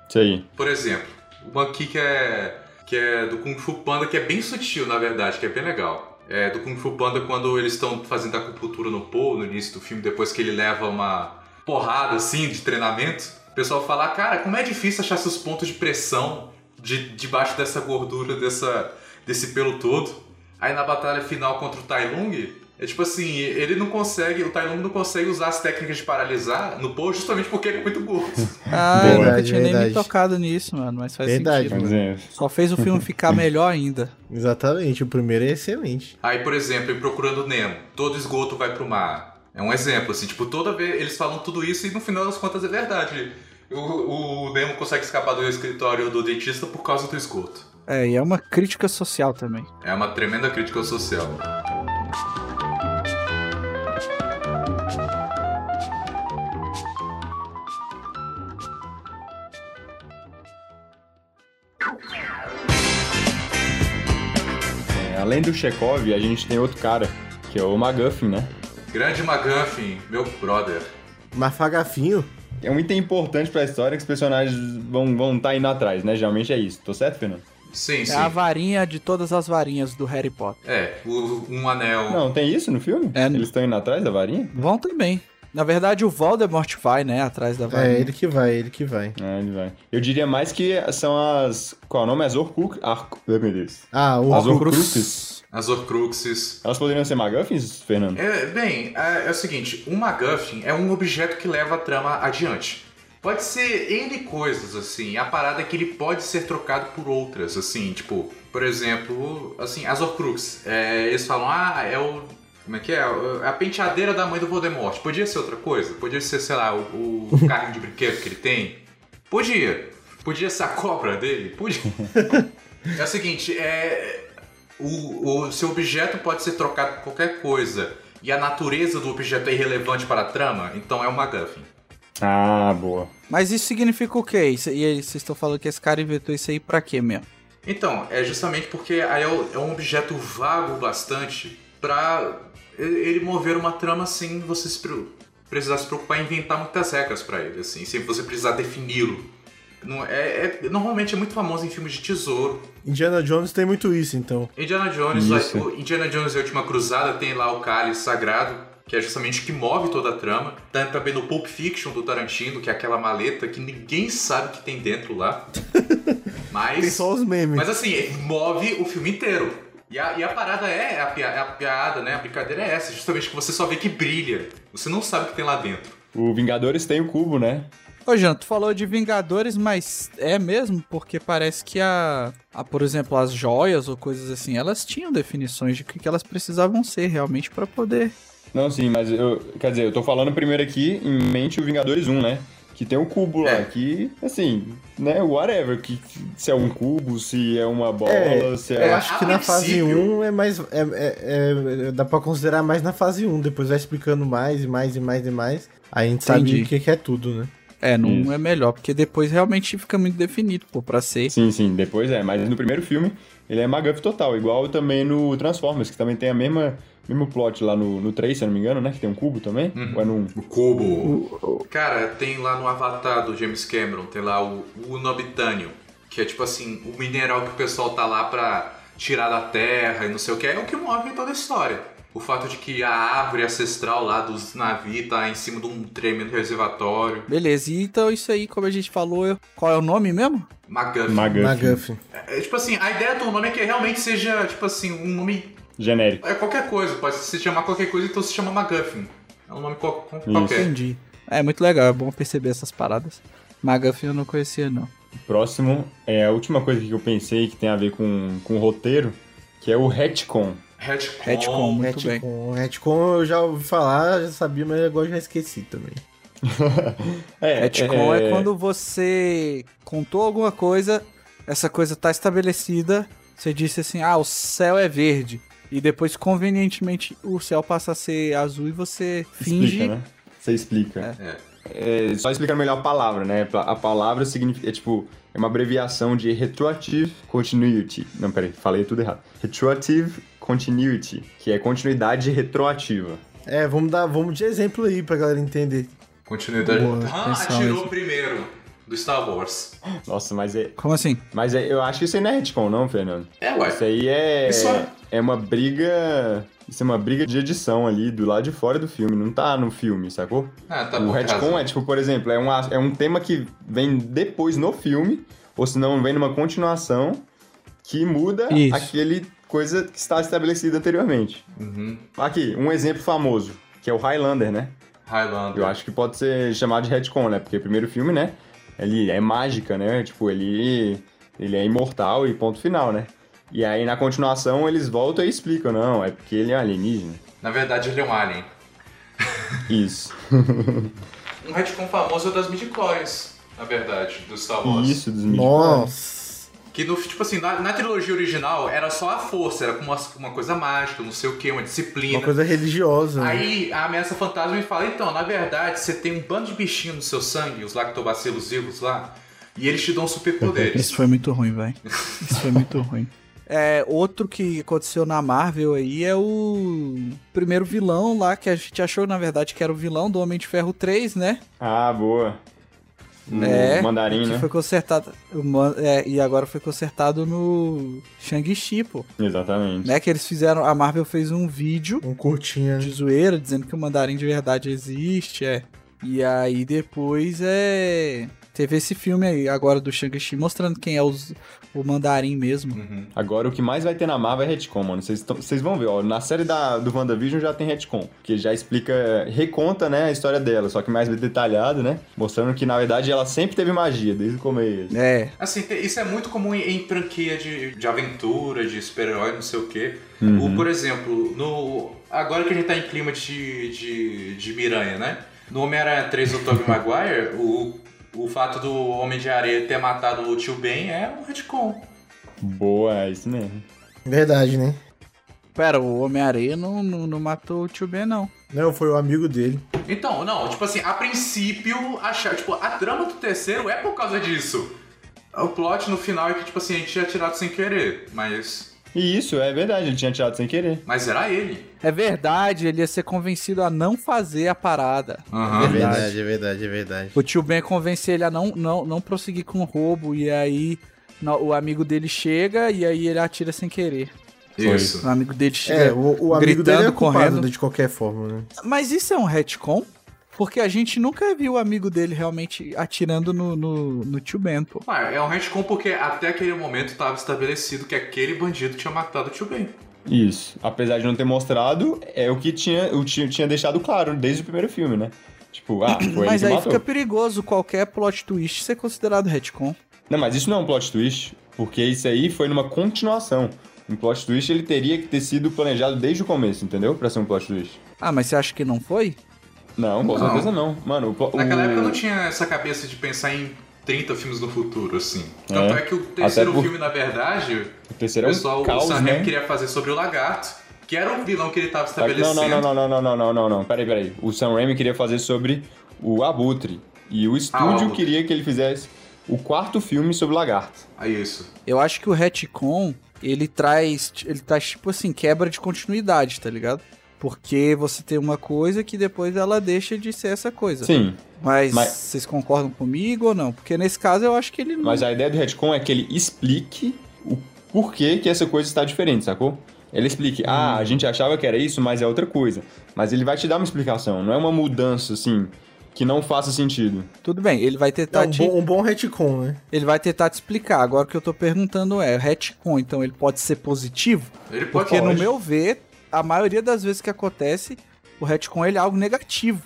Isso aí. Por exemplo, uma aqui que é que é do Kung Fu Panda que é bem sutil, na verdade, que é bem legal. É do Kung Fu Panda quando eles estão fazendo acupuntura no Po no início do filme, depois que ele leva uma porrada assim de treinamento. O pessoal fala, cara, como é difícil achar seus pontos de pressão de, debaixo dessa gordura, dessa, desse pelo todo. Aí na batalha final contra o Tai Lung, é tipo assim, ele não consegue, o Tai Lung não consegue usar as técnicas de paralisar no Po justamente porque ele é muito gordo. Ah, Boa. eu nunca Verdade, tinha nem me verdade. tocado nisso, mano, mas faz Verdade, sentido. Vamos dizer, Só fez o filme ficar melhor ainda. Exatamente, o primeiro é excelente. Aí, por exemplo, em Procurando Nemo, todo esgoto vai pro mar. É um exemplo, assim, tipo, toda vez eles falam tudo isso e no final das contas é verdade o, o Nemo consegue escapar do escritório do dentista por causa do esgoto. É, e é uma crítica social também. É uma tremenda crítica social. É, além do Chekhov, a gente tem outro cara, que é o McGuffin, né? Grande McGuffin, meu brother. Mafagafinho? É um item importante pra história que os personagens vão estar vão tá indo atrás, né? Geralmente é isso. Tô certo, Fernando? Sim, É sim. a varinha de todas as varinhas do Harry Potter. É, o- um anel. Não, tem isso no filme? É, Eles estão indo atrás da varinha? Vão também. Na verdade, o Voldemort vai, né, atrás da varinha. É, ele que vai, ele que vai. Ah, ele vai. Eu diria mais que são as. Qual é o nome? As Horcrux. Ar... Meu Deus. Ah, o As Horcrux. Horcruxes. As Horcruxes. Elas poderiam ser McGuffins, Fernando? É, bem, é, é o seguinte, um MacGuffin é um objeto que leva a trama adiante. Pode ser N coisas, assim, a parada é que ele pode ser trocado por outras, assim, tipo, por exemplo, assim, as Horcrux, é, eles falam, ah, é o... Como é que é? É a penteadeira da mãe do Voldemort. Podia ser outra coisa? Podia ser, sei lá, o, o carrinho de brinquedo que ele tem? Podia. Podia ser a cobra dele? Podia. É o seguinte, é, o, o seu objeto pode ser trocado por qualquer coisa e a natureza do objeto é irrelevante para a trama, então é um MacGuffin. Ah, boa. Mas isso significa o quê? Isso- e aí, vocês estão falando que esse cara inventou isso aí pra quê mesmo? Então, é justamente porque aí é o- é um objeto vago bastante pra ele mover uma trama sem você se pre- precisar se preocupar em inventar muitas regras pra ele, assim, sem você precisar defini-lo. Não- é- é- normalmente é muito famoso em filmes de tesouro, Indiana Jones tem muito isso, então. Indiana Jones, Isso. Indiana Jones e a Última Cruzada tem lá o cálice sagrado, que é justamente o que move toda a trama. Tem também no Pulp Fiction do Tarantino, que é aquela maleta que ninguém sabe o que tem dentro lá. Tem Mas, só os memes. mas assim, move o filme inteiro. E a, e a parada é, a, pia- a piada, né? A brincadeira é essa, justamente que você só vê que brilha. Você não sabe o que tem lá dentro. O Vingadores tem o cubo, né? Ô, Jean, tu falou de Vingadores, mas é mesmo? Porque parece que a, a, por exemplo, as joias ou coisas assim, elas tinham definições de o que, que elas precisavam ser realmente pra poder. Não, sim, mas eu. Quer dizer, eu tô falando primeiro aqui em mente o Vingadores 1, né? Que tem o cubo lá, É. que, assim, né, whatever. Que, se é um cubo, se é uma bola, É, se Eu é. acho que na fase princípio- 1 é mais. É, é- é- dá pra considerar mais na fase 1. Depois vai explicando mais e mais e mais e mais. Aí a gente Entendi. sabe o que, que é tudo, né? É, não Isso. é melhor, porque depois realmente fica muito definido, pô, pra ser. Sim, sim, depois é. Mas no primeiro filme, ele é McGuff total. Igual também no Transformers, que também tem a mesma. Mesmo plot lá no, no 3, se eu não me engano, né? Que tem um cubo também. Ou é no 1? O Kobo. Cara, tem lá no Avatar do James Cameron, tem lá o, o Nobitânio, que é tipo assim, o mineral que o pessoal tá lá pra tirar da terra e não sei o que, é o que move toda a história. O fato de que a árvore ancestral lá dos navios tá em cima de um tremendo reservatório. Beleza, e então isso aí, como a gente falou, eu- qual é o nome mesmo? MacGuffin. McGuff. McGuffin. É, tipo assim, a ideia do nome é que realmente seja, tipo assim, um nome. Genérico. É qualquer coisa, pode se chamar qualquer coisa, então se chama MacGuffin. É um nome qual- qualquer. Entendi. É muito legal, é bom perceber essas paradas. McGuffin eu não conhecia, não. Próximo é a última coisa que eu pensei que tem a ver com, com o roteiro, que é o retcon. Retcon. Retcon, muito bem. Retcon. Eu já ouvi falar, já sabia, mas agora já esqueci também. É, Retcon é... quando você contou alguma coisa, essa coisa tá estabelecida, você disse assim, ah, o céu é verde. E depois, convenientemente, o céu passa a ser azul e você finge. Explica, né? Você explica. É, só explicando melhor a palavra, né? A palavra significa, é tipo, é uma abreviação de Retroactive Continuity. Não, peraí, falei tudo errado. Retroactive Continuity, que é continuidade retroativa. É, vamos dar, vamos de exemplo aí pra galera entender. Continuidade. Boa, Han atenção atirou mesmo. primeiro do Star Wars. Nossa, mas é. Como assim? Mas é, eu acho que isso aí não é retcon, não, Fernando. É, ué. Isso aí é. Isso é. É uma briga. Isso é uma briga de edição ali, do lado de fora do filme. Não tá no filme, sacou? Ah, tá o retcon razão. é, tipo, por exemplo, é um, é um tema que vem depois no filme, ou se não, vem numa continuação que muda Isso. aquele coisa que está estabelecida anteriormente. Uhum. Aqui, um exemplo famoso, que é o Highlander, né? Highlander. Eu acho que pode ser chamado de retcon, né? Porque o primeiro filme, né? Ele é mágica, né? Tipo, ele, ele é imortal e ponto final, né? E aí na continuação eles voltam e explicam, não, é porque ele é um alienígena. Na verdade, ele é um alien. Isso. Um retcon famoso é o das midichlorians, na verdade, do Star Wars. Isso, dos midichlorians. Nossa. Que, no, tipo assim, na, na trilogia original era só a força, era como uma, uma coisa mágica, não sei o que, uma disciplina. Uma coisa religiosa. né? Aí a ameaça fantasma me fala, então, na verdade, você tem um bando de bichinhos no seu sangue, os lactobacilos vivos lá, e eles te dão superpoderes. Isso foi muito ruim, velho. Isso foi muito ruim. É, outro que aconteceu na Marvel aí é o primeiro vilão lá, que a gente achou, na verdade, que era o vilão do Homem de Ferro 3, né? Ah, boa. No é, mandarim, que né? foi consertado. é, e agora foi consertado no Shang-Chi, pô. Exatamente. Né? Que eles fizeram. A Marvel fez um vídeo Um curtinho, de né? zoeira, dizendo que o mandarim de verdade existe, é. E aí depois é. Teve esse filme aí, agora do Shang-Chi, mostrando quem é os- o mandarim mesmo. Uhum. Agora, o que mais vai ter na Marvel é retcon, mano. Vocês vão ver, ó. Na série da, do WandaVision já tem retcon. Que já explica, reconta, né, a história dela. Só que mais detalhado, né? Mostrando que, na verdade, ela sempre teve magia, desde o começo. É. Assim, isso é muito comum em, em franquia de, de aventura, de super-herói, não sei o quê. Uhum. O, por exemplo, no. Agora que a gente tá em clima de, de, de Miranha, né? No Homem-Aranha 3 do Tobey Maguire, o, o fato do Homem de Areia ter matado o tio Ben é um retcon. Boa, é isso mesmo. Verdade, né? Pera, o Homem-Areia não, não, não matou o tio Ben, não. Não, foi o amigo dele. Então, não, tipo assim, a princípio, achar, tipo, a trama do terceiro é por causa disso. O plot no final é que, tipo assim, a gente tinha tirado sem querer, mas. E isso, é verdade. Ele tinha tirado sem querer. Mas era ele. É verdade, ele ia ser convencido a não fazer a parada. Aham. É Verdade. verdade, é verdade, é verdade. O tio Ben convence ele a não, não, não prosseguir com o roubo, e aí no- o amigo dele chega e aí ele atira sem querer. Isso. O amigo dele chega. É, o, o amigo dele é gritando, correndo. de qualquer forma, né? Mas isso é um retcon? Porque a gente nunca viu o amigo dele realmente atirando no, no, no tio Ben, pô. Ué, é um retcon porque até aquele momento estava estabelecido que aquele bandido tinha matado o tio Ben. Isso. Apesar de não ter mostrado, é o que tinha, o tinha, tinha deixado claro desde o primeiro filme, né? Tipo, ah, foi Mas ele que aí matou. fica perigoso qualquer plot twist ser considerado retcon. Não, mas isso não é um plot twist, porque isso aí foi numa continuação. Um plot twist ele teria que ter sido planejado desde o começo, entendeu? Pra ser um plot twist. Ah, mas você acha que não foi? Não, com Não. certeza não. Mano, o, Naquela o... época eu não tinha essa cabeça de pensar em 30 filmes no futuro, assim. Tanto É. é, que o terceiro por- filme, na verdade, o terceiro o é um pessoal, caos, o Sam né? Queria fazer sobre o lagarto, que era um vilão que ele estava Não, estabelecendo. não, não, não, não, não, não, não, não, não. Peraí, peraí. O Sam Raimi queria fazer sobre o Abutre. E o estúdio Abutre. queria que ele fizesse o quarto filme sobre o Lagarto. É isso. Eu acho que o retcon, ele traz, ele traz tipo assim, quebra de continuidade, tá ligado? Porque você tem uma coisa que depois ela deixa de ser essa coisa. Sim, Mas, Mas- vocês concordam comigo ou não? Porque nesse caso eu acho que ele não. mas a ideia do retcon é que ele explique o porquê que essa coisa está diferente, sacou? Ele explique, ah, a gente achava que era isso, mas é outra coisa. Mas ele vai te dar uma explicação, não é uma mudança, assim, que não faça sentido. Tudo bem, ele vai É tentar um te, bom, um bom retcon, né? ele vai tentar te explicar. Agora o que eu tô perguntando é, retcon, então ele pode ser positivo? Ele pode Porque no pode. meu ver, a maioria das vezes que acontece, o retcon ele é algo negativo.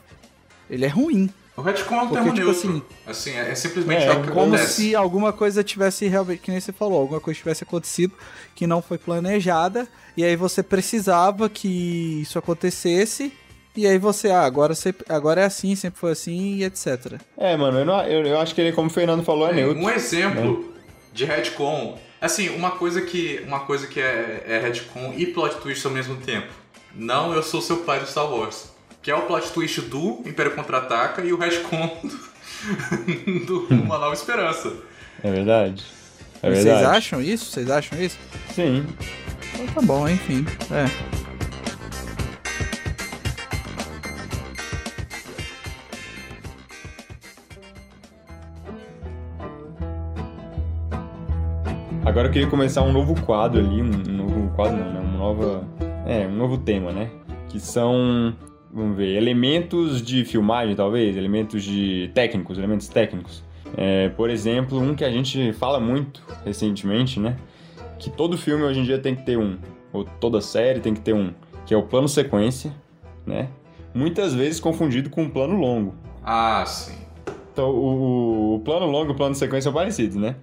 Ele é ruim. O retcon é um Porque, termo tipo neutro. Assim, é, é simplesmente É, algo que Como acontece. se alguma coisa tivesse realmente, que nem você falou, alguma coisa tivesse acontecido que não foi planejada, e aí você precisava que isso acontecesse, e aí você, ah, agora, você, agora é assim, sempre foi assim, e etc. É, mano, eu, não- eu, eu acho que ele, como o Fernando falou, é neutro. Um exemplo de retcon. Assim, uma coisa que, uma coisa que é, é retcon e plot twist ao mesmo tempo. Não, eu sou seu pai do Star Wars. Que é o plot twist do Império Contra-Ataca e o retcon do, do Uma Nova Esperança. É verdade. É Vocês verdade. acham isso? Vocês acham isso? Sim. Então tá bom, enfim. É. Agora eu queria começar um novo quadro ali, um um novo quadro não, né? Uma nova. É, um novo tema, né? Que são, vamos ver, elementos de filmagem, talvez, elementos de técnicos, elementos técnicos. É, por exemplo, um que a gente fala muito recentemente, né? Que todo filme hoje em dia tem que ter um, ou toda série tem que ter um, que é o plano sequência, né? Muitas vezes confundido com um plano longo. Ah, sim. Então, o, o plano longo e o plano sequência são parecidos, né?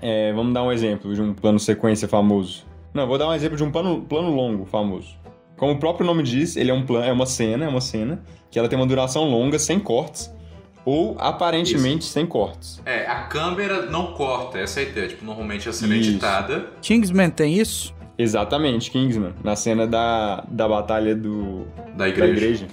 É, vamos dar um exemplo de um plano sequência famoso. Não, vou dar um exemplo de um plano, plano longo famoso. Como o próprio nome diz, ele é um plano, é uma cena, é uma cena que ela tem uma duração longa, sem cortes, ou aparentemente sem cortes. É, a câmera não corta, essa é a ideia. Tipo, normalmente a cena é Isso. editada. Kingsman tem isso? Exatamente, Kingsman, na cena da, da batalha do, Da da igreja.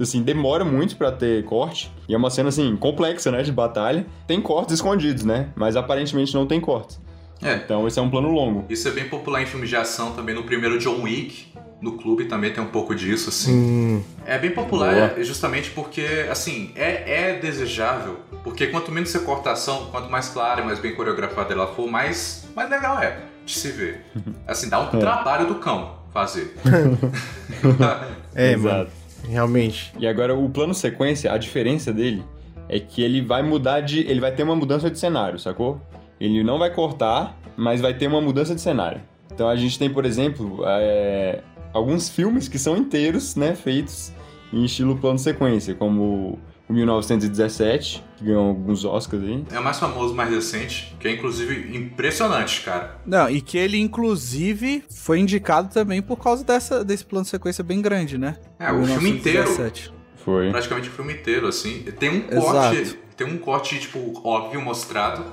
Assim, demora muito pra ter corte. E é uma cena, assim, complexa, né, de batalha. Tem cortes escondidos, né? Mas aparentemente não tem cortes. É. Então esse é um plano longo. Isso é bem popular em filmes de ação também. No primeiro John Wick, no clube também tem um pouco disso, assim. Hum, É bem popular Boa. é, justamente porque, assim, é, é desejável. Porque quanto menos você corta a ação, quanto mais clara e mais bem coreografada ela for, mais, mais legal é de se ver. Assim, dá um É. trabalho do cão fazer. é, Exato. mano. Realmente. E agora o plano sequência, a diferença dele é que ele vai mudar de. Ele vai ter uma mudança de cenário, sacou? Ele não vai cortar, mas vai ter uma mudança de cenário. Então a gente tem, por exemplo, é, alguns filmes que são inteiros, né, feitos em estilo plano sequência, como o 1917, que ganhou alguns Oscars aí. É o mais famoso, mais recente, que é inclusive impressionante, cara. Não, e que ele, inclusive, foi indicado também por causa dessa, desse plano de sequência bem grande, né? É, o filme inteiro, 1917. Foi. praticamente o filme inteiro, assim. Tem um Exato. corte, tem um corte, tipo, óbvio mostrado,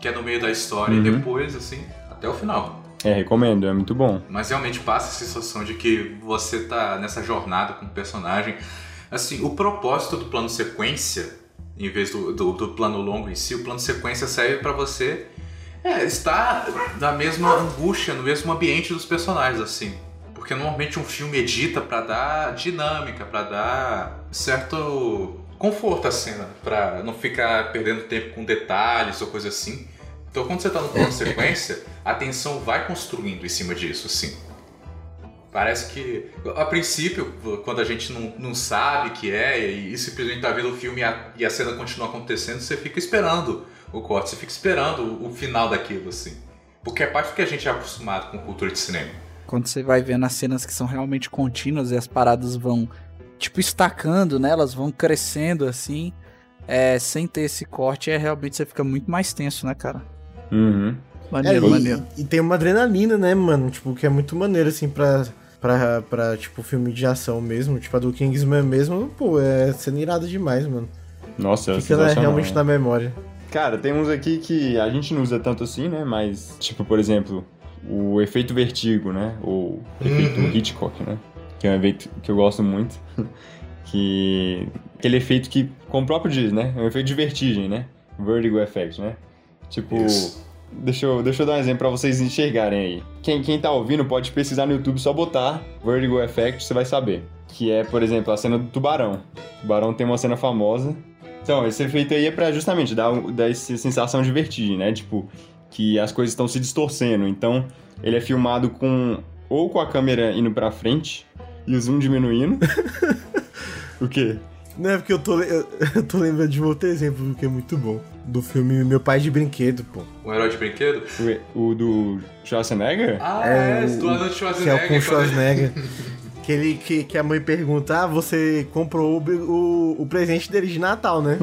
que é no meio da história, e Uhum. depois, assim, até o final. É, recomendo, é muito bom. Mas realmente passa a sensação de que você tá nessa jornada com o personagem. Assim, o propósito do plano sequência, em vez do, do, do plano longo em si, o plano sequência serve pra você é, estar na mesma angústia, no mesmo ambiente dos personagens, assim. Porque normalmente um filme edita pra dar dinâmica, pra dar certo conforto à cena, pra não ficar perdendo tempo com detalhes ou coisa assim. Então quando você tá no plano sequência, a tensão vai construindo em cima disso, assim. Parece que, a princípio, quando a gente não, não sabe que é e, e simplesmente tá vendo o filme e a, e a cena continua acontecendo, você fica esperando o corte, você fica esperando o, o final daquilo, assim. Porque é parte do que a gente é acostumado com cultura de cinema. Quando você vai vendo as cenas que são realmente contínuas e as paradas vão, tipo, estacando, né? Elas vão crescendo, assim. É, sem ter esse corte, é realmente você fica muito mais tenso, né, cara? Uhum. Maneiro, É, e- maneiro. E, tem uma adrenalina, né, mano? Tipo, que é muito maneiro, assim, pra, pra, pra, tipo, filme de ação mesmo. Tipo, a do Kingsman mesmo, pô, é sendo irada demais, mano. Nossa, é Fica sensacional, realmente né? na memória. Cara, tem uns aqui que a gente não usa tanto assim, né? Mas, tipo, por exemplo, o efeito vertigo, né? Ou efeito Hitchcock, né? Que é um efeito que eu gosto muito. que. Aquele efeito que, como o próprio diz, né? É um efeito de vertigem, né? Vertigo effect, né? Tipo. Isso. Deixa eu, deixa eu dar um exemplo pra vocês enxergarem aí. Quem, quem tá ouvindo pode pesquisar no YouTube, só botar Vertigo Effect, você vai saber. Que é, por exemplo, a cena do tubarão. O tubarão tem uma cena famosa. Então, esse efeito aí é pra justamente dar, dar essa sensação de vertigem, né? Tipo, que as coisas estão se distorcendo. Então, ele é filmado com ou com a câmera indo pra frente e o zoom diminuindo. o quê? Não, é porque eu tô, eu, eu tô lembrando de um outro exemplo que é muito bom. Do filme Meu Pai de Brinquedo, pô. Um herói de brinquedo? O, o do Schwarzenegger? Ah, É, é, o- do Arnold Que é o Schwarzenegger. com Schwarzenegger. que, ele, que, que a mãe pergunta, ah, você comprou o, o, o presente dele de Natal, né?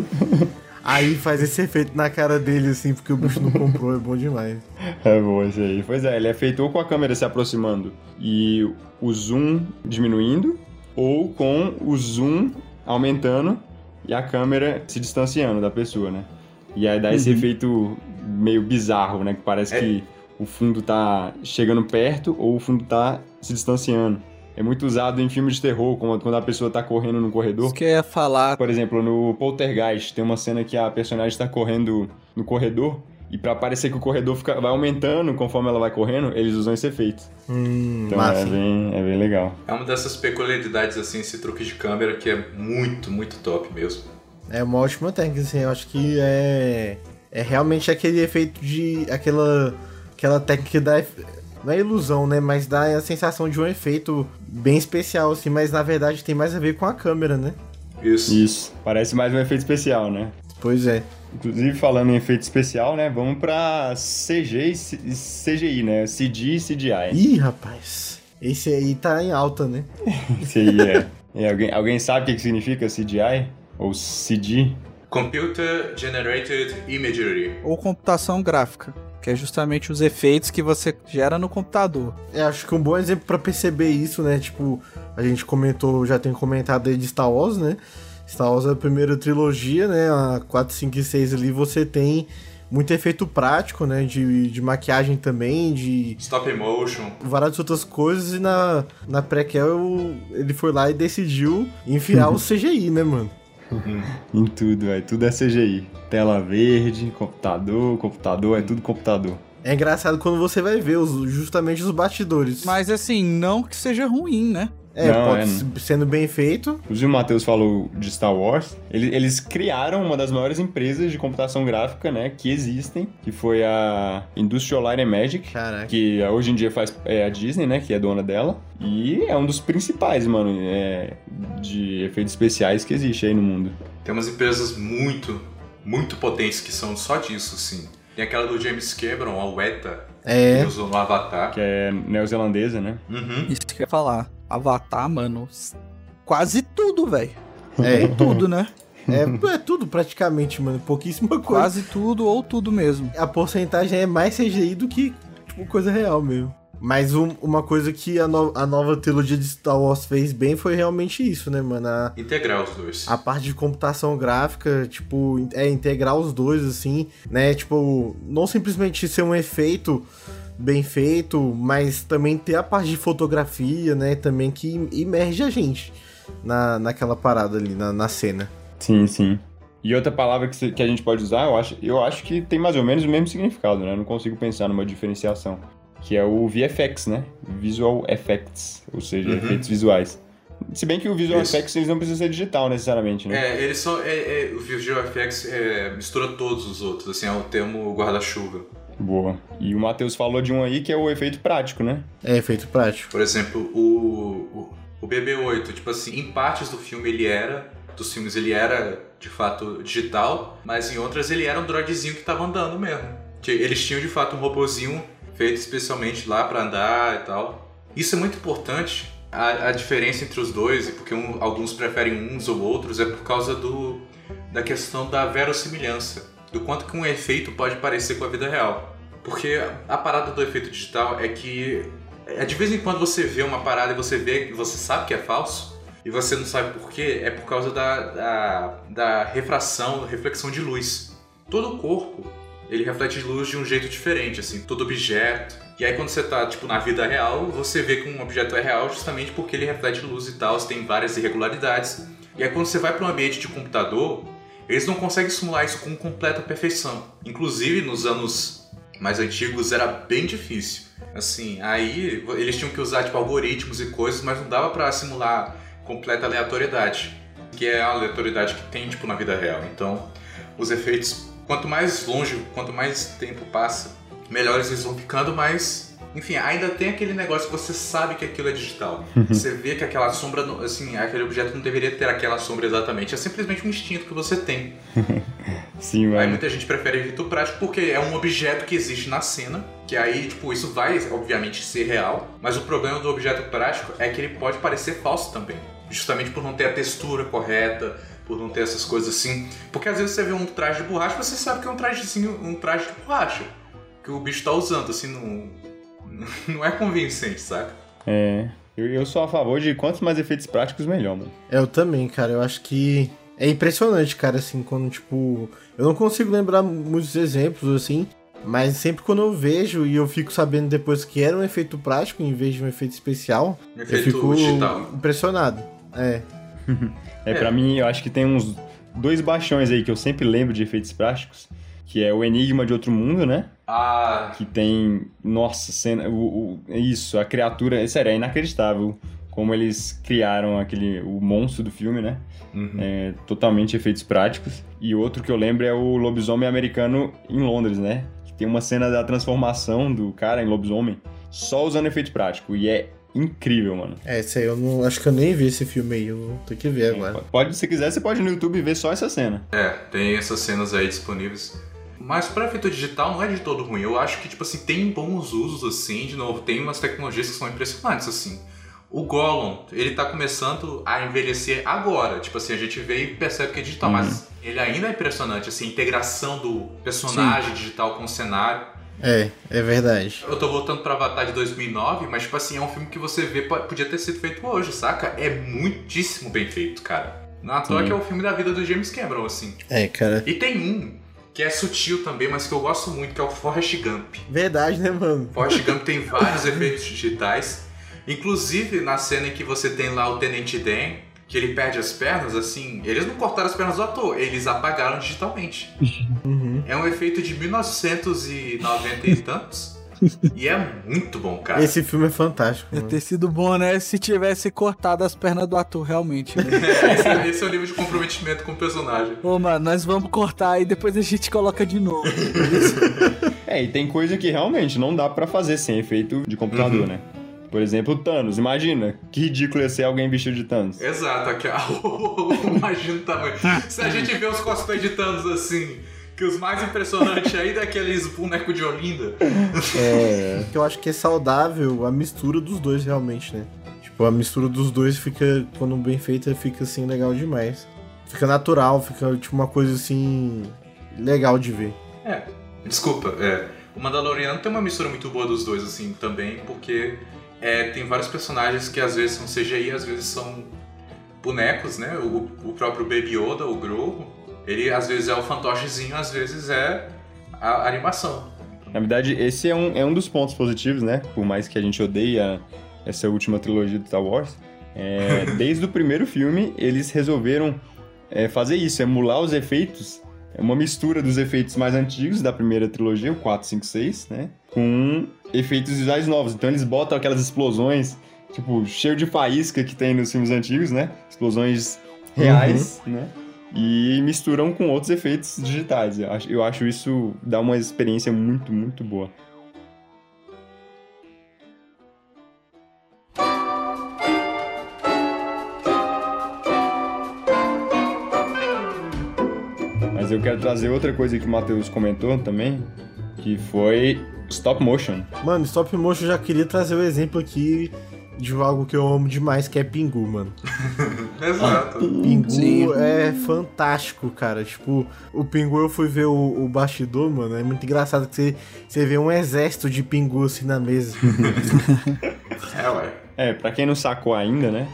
Aí faz esse efeito na cara dele, assim, porque o bicho não comprou, é bom demais. É bom esse aí. Pois é, ele é feito ou com a câmera se aproximando e o zoom diminuindo, ou com o zoom aumentando e a câmera se distanciando da pessoa, né? E aí dá esse efeito meio bizarro, né? Que parece É. que o fundo tá chegando perto ou o fundo tá se distanciando. É muito usado em filmes de terror, como quando a pessoa tá correndo no corredor. Isso que ia falar. Por exemplo, no Poltergeist, tem uma cena que a personagem está correndo no corredor e pra parecer que o corredor fica, vai aumentando conforme ela vai correndo, eles usam esse efeito. Hum, Então massa. é bem, é bem legal. É uma dessas peculiaridades, assim, esse truque de câmera que é muito, muito top mesmo. É uma ótima técnica, assim, eu acho que é. É realmente aquele efeito de. aquela. aquela técnica que dá. efe- Não é ilusão, né? Mas dá a sensação de um efeito bem especial, assim, mas na verdade tem mais a ver com a câmera, né? Isso. Isso. Parece mais um efeito especial, né? Pois é. Inclusive, falando em efeito especial, né? Vamos pra CG e CGI, né? CG e CGI. Ih, rapaz. Esse aí tá em alta, né? Esse aí é. é, alguém, alguém sabe o que, que significa CGI? Ou CG? Computer Generated Imagery. Ou computação gráfica, que é justamente os efeitos que você gera no computador. Eu acho que um bom exemplo pra perceber isso, né? Tipo, a gente comentou, já tem comentado aí de Star Wars, né? Star Wars é a primeira trilogia, né? A 4, 5 e 6 ali você tem muito efeito prático, né? De, de maquiagem também, de Stop motion. várias outras coisas. E na, na prequel ele foi lá e decidiu enfiar o CGI, né, mano? Em tudo, velho. Tudo é CGI. Tela verde, computador, computador, é tudo computador. É engraçado quando você vai ver os, justamente os bastidores. Mas assim, não que seja ruim, né? É, Não, pode é- sendo bem feito. Inclusive o Matheus falou de Star Wars. Ele- Eles criaram uma das maiores empresas de computação gráfica, né, que existem, que foi a Industrial Light and Magic. Caraca. Que hoje em dia faz é a Disney, né? Que é dona dela. E é um dos principais, mano, é, de efeitos especiais que existe aí no mundo. Tem umas empresas muito, muito potentes que são só disso, assim. Tem aquela do James Cameron, a Weta, que É, ele usou no Avatar. Que é neozelandesa, né? Uhum. Isso que eu ia falar. Avatar, mano. Quase tudo, velho. é, Tudo, né? é, é tudo praticamente, mano. Pouquíssima coisa. Quase tudo ou tudo mesmo. A porcentagem é mais CGI do que tipo, coisa real mesmo. Mas um- uma coisa que a, no- a nova trilogia de Star Wars fez bem foi realmente isso, né, mano? A, Integrar os dois. a parte de computação gráfica, tipo, é integrar os dois, assim, né? Tipo, não simplesmente ser um efeito bem feito, mas também ter a parte de fotografia, né? Também que imerge a gente na, naquela parada ali, na, na cena. Sim, sim. E outra palavra que, se- que a gente pode usar, eu acho, eu acho que tem mais ou menos o mesmo significado, né? Eu não consigo pensar numa diferenciação. Que é o VFX, né? Visual Effects, ou seja, Uhum. efeitos visuais. Se bem que o Visual Isso. Effects eles não precisam ser digital necessariamente, né? É, ele só. É, é, o Visual FX é, mistura todos os outros, assim, é o termo guarda-chuva. Boa. E o Matheus falou de um aí que é o efeito prático, né? É efeito prático. Por exemplo, o, o, o BB-8, tipo assim, em partes do filme ele era. Dos filmes ele era de fato digital, mas em outras ele era um droidzinho que tava andando mesmo. Que Eles tinham de fato um robozinho feito especialmente lá pra andar e tal. Isso é muito importante. A, a diferença entre os dois, e porque um- alguns preferem uns ou outros, é por causa do, da questão da verossimilhança. Do quanto que um efeito pode parecer com a vida real. Porque a parada do efeito digital é que é de vez em quando você vê uma parada e você vê, você sabe que é falso e você não sabe por quê, é por causa da, da, da refração, reflexão de luz. Todo o corpo, ele reflete luz de um jeito diferente, assim, todo objeto. E aí quando você tá, tipo, na vida real, você vê que um objeto é real justamente porque ele reflete luz e tal, tem várias irregularidades. E aí quando você vai para um ambiente de computador, eles não conseguem simular isso com completa perfeição. Inclusive, nos anos mais antigos era bem difícil. Assim, aí eles tinham que usar tipo algoritmos e coisas, mas não dava pra simular completa aleatoriedade, que é a aleatoriedade que tem tipo na vida real. Então, os efeitos, quanto mais longe, quanto mais tempo passa, melhores eles vão ficando, mas enfim, ainda tem aquele negócio que você sabe que aquilo é digital. Você vê que aquela sombra, assim, aquele objeto não deveria ter aquela sombra exatamente. É simplesmente um instinto que você tem. Sim, Aí mano. muita gente prefere efeito prático porque é um objeto que existe na cena, que aí, tipo, isso vai, obviamente, ser real, mas o problema do objeto prático é que ele pode parecer falso também. Justamente por não ter a textura correta, por não ter essas coisas assim. Porque às vezes você vê um traje de borracha, você sabe que é um trajezinho, um traje de borracha. Que o bicho tá usando, assim, não, não é convincente, saca? É. Eu, eu sou a favor de quantos mais efeitos práticos, melhor, mano. Eu também, cara. Eu acho que é impressionante, cara, assim, quando, tipo. Eu não consigo lembrar muitos exemplos, assim. Mas sempre quando eu vejo e eu fico sabendo depois que era um efeito prático em vez de um efeito especial, eu Efeito fico digital. impressionado. É. É, É. pra mim, eu acho que tem uns dois baixões aí que eu sempre lembro de efeitos práticos, que é o Enigma de Outro Mundo, né? Ah, Que tem, nossa, cena, o, o- isso, a criatura, sério, é inacreditável como eles criaram aquele, o monstro do filme, né? uhum. É, totalmente efeitos práticos. E outro que eu lembro é o lobisomem americano em Londres, né? Que tem uma cena da transformação do cara em lobisomem só usando efeito prático. E é incrível, mano. É, esse aí eu não. Acho que eu nem vi esse filme aí. Eu ter que ver agora. Pode, se quiser, você pode ir no YouTube ver só essa cena. É, tem essas cenas aí disponíveis. Mas para efeito digital não é de todo ruim. Eu acho que, tipo assim, tem bons usos, assim, de novo, tem umas tecnologias que são impressionantes, assim. O Gollum, ele tá começando a envelhecer agora. Tipo assim, a gente vê e percebe que é digital, Uhum. mas ele ainda é impressionante, assim, a integração do personagem digital com o cenário. É, é verdade. Eu tô voltando pra Avatar de 2009, mas, tipo assim, é um filme que você vê, po- podia ter sido feito hoje, saca? É muitíssimo bem feito, cara. Não à toa Sim. que é o filme da vida do James Cameron, assim. É, cara. E tem um que é sutil também, mas que eu gosto muito, que é o Forrest Gump. Verdade, né, mano? Forrest Gump tem vários efeitos digitais, inclusive na cena em que você tem lá o Tenente Dan, que ele perde as pernas, assim, eles não cortaram as pernas do ator, eles apagaram digitalmente. Uhum. É um efeito de 1990 e tantos. E é muito bom, cara. Esse filme é fantástico. Ia ter sido bom, né? Se tivesse cortado as pernas do ator, realmente. né? É, esse, é- esse é o nível de comprometimento com o personagem. Ô, mano, nós vamos cortar e depois a gente coloca de novo. É, e tem coisa que realmente não dá pra fazer sem efeito de computador, Uhum. né? Por exemplo, o Thanos. Imagina, que ridículo ia ser alguém vestido de Thanos. Exato, aqui, imagina o tamanho. Se a gente vê os cosplays de Thanos assim, que os mais impressionantes aí daqueles bonecos de Olinda. É, que eu acho que é saudável a mistura dos dois realmente, né? Tipo, a mistura dos dois fica, quando bem feita, fica assim legal demais. Fica natural, fica tipo uma coisa assim legal de ver. É, desculpa, é. O Mandaloriano tem uma mistura muito boa dos dois, assim, também, porque é, tem vários personagens que às vezes são CGI, às vezes são bonecos, né? O, o próprio Baby Yoda, o Grogu, ele às vezes é o fantochezinho, às vezes é a animação. Na verdade, esse é um, é um dos pontos positivos, né? Por mais que a gente odeie a- essa última trilogia do Star Wars. É, desde o primeiro filme, eles resolveram é, fazer isso, emular os efeitos. É uma mistura dos efeitos mais antigos da primeira trilogia, o 4, 5, 6, né? Com efeitos visuais novos. Então eles botam aquelas explosões, tipo, cheio de faísca que tem nos filmes antigos, né? Explosões reais, né? E misturam com outros efeitos digitais. Eu acho, eu acho isso dá uma experiência muito, muito boa. Mas eu quero trazer outra coisa que o Matheus comentou também, que foi stop motion. Mano, stop motion eu já queria trazer o exemplo aqui de algo que eu amo demais, que é Pingu, mano. Exato. Pingu Sim. é fantástico, cara. Tipo, o Pingu eu fui ver o, o bastidor, mano. É muito engraçado que você, você vê um exército de Pingu assim na mesa. É, ué. É, pra quem não sacou ainda, né?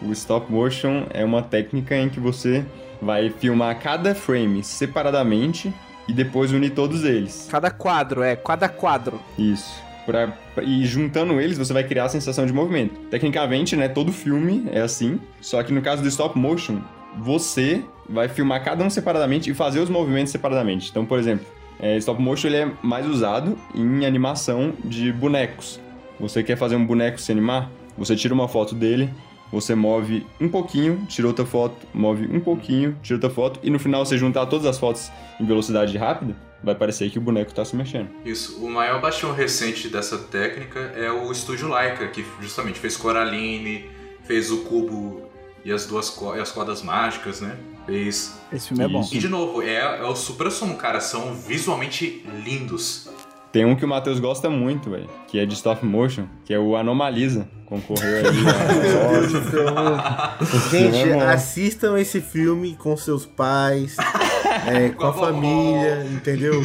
O stop motion é uma técnica em que você vai filmar cada frame separadamente e depois unir todos eles. Cada quadro, é, cada quadro. Isso. Pra, e juntando eles, você vai criar a sensação de movimento. Tecnicamente, né, todo filme é assim, só que no caso do stop motion, você vai filmar cada um separadamente e fazer os movimentos separadamente. Então, por exemplo, é, stop motion ele é mais usado em animação de bonecos. Você quer fazer um boneco se animar? Você tira uma foto dele, você move um pouquinho, tira outra foto, move um pouquinho, tira outra foto, e no final você juntar todas as fotos em velocidade rápida, vai parecer que o boneco tá se mexendo. Isso. O maior bastião recente dessa técnica é o estúdio Laika, que justamente fez Coraline, fez o cubo e as duas co- e as cordas mágicas, né? Fez. Esse filme é bom. E de novo, é, é o supra-sumo, cara. São visualmente lindos. Tem um que o Matheus gosta muito, velho, que é de stop motion, que é o Anomalisa. Concorreu aí. Gente, é bom. assistam esse filme com seus pais, é, com Com a família, entendeu?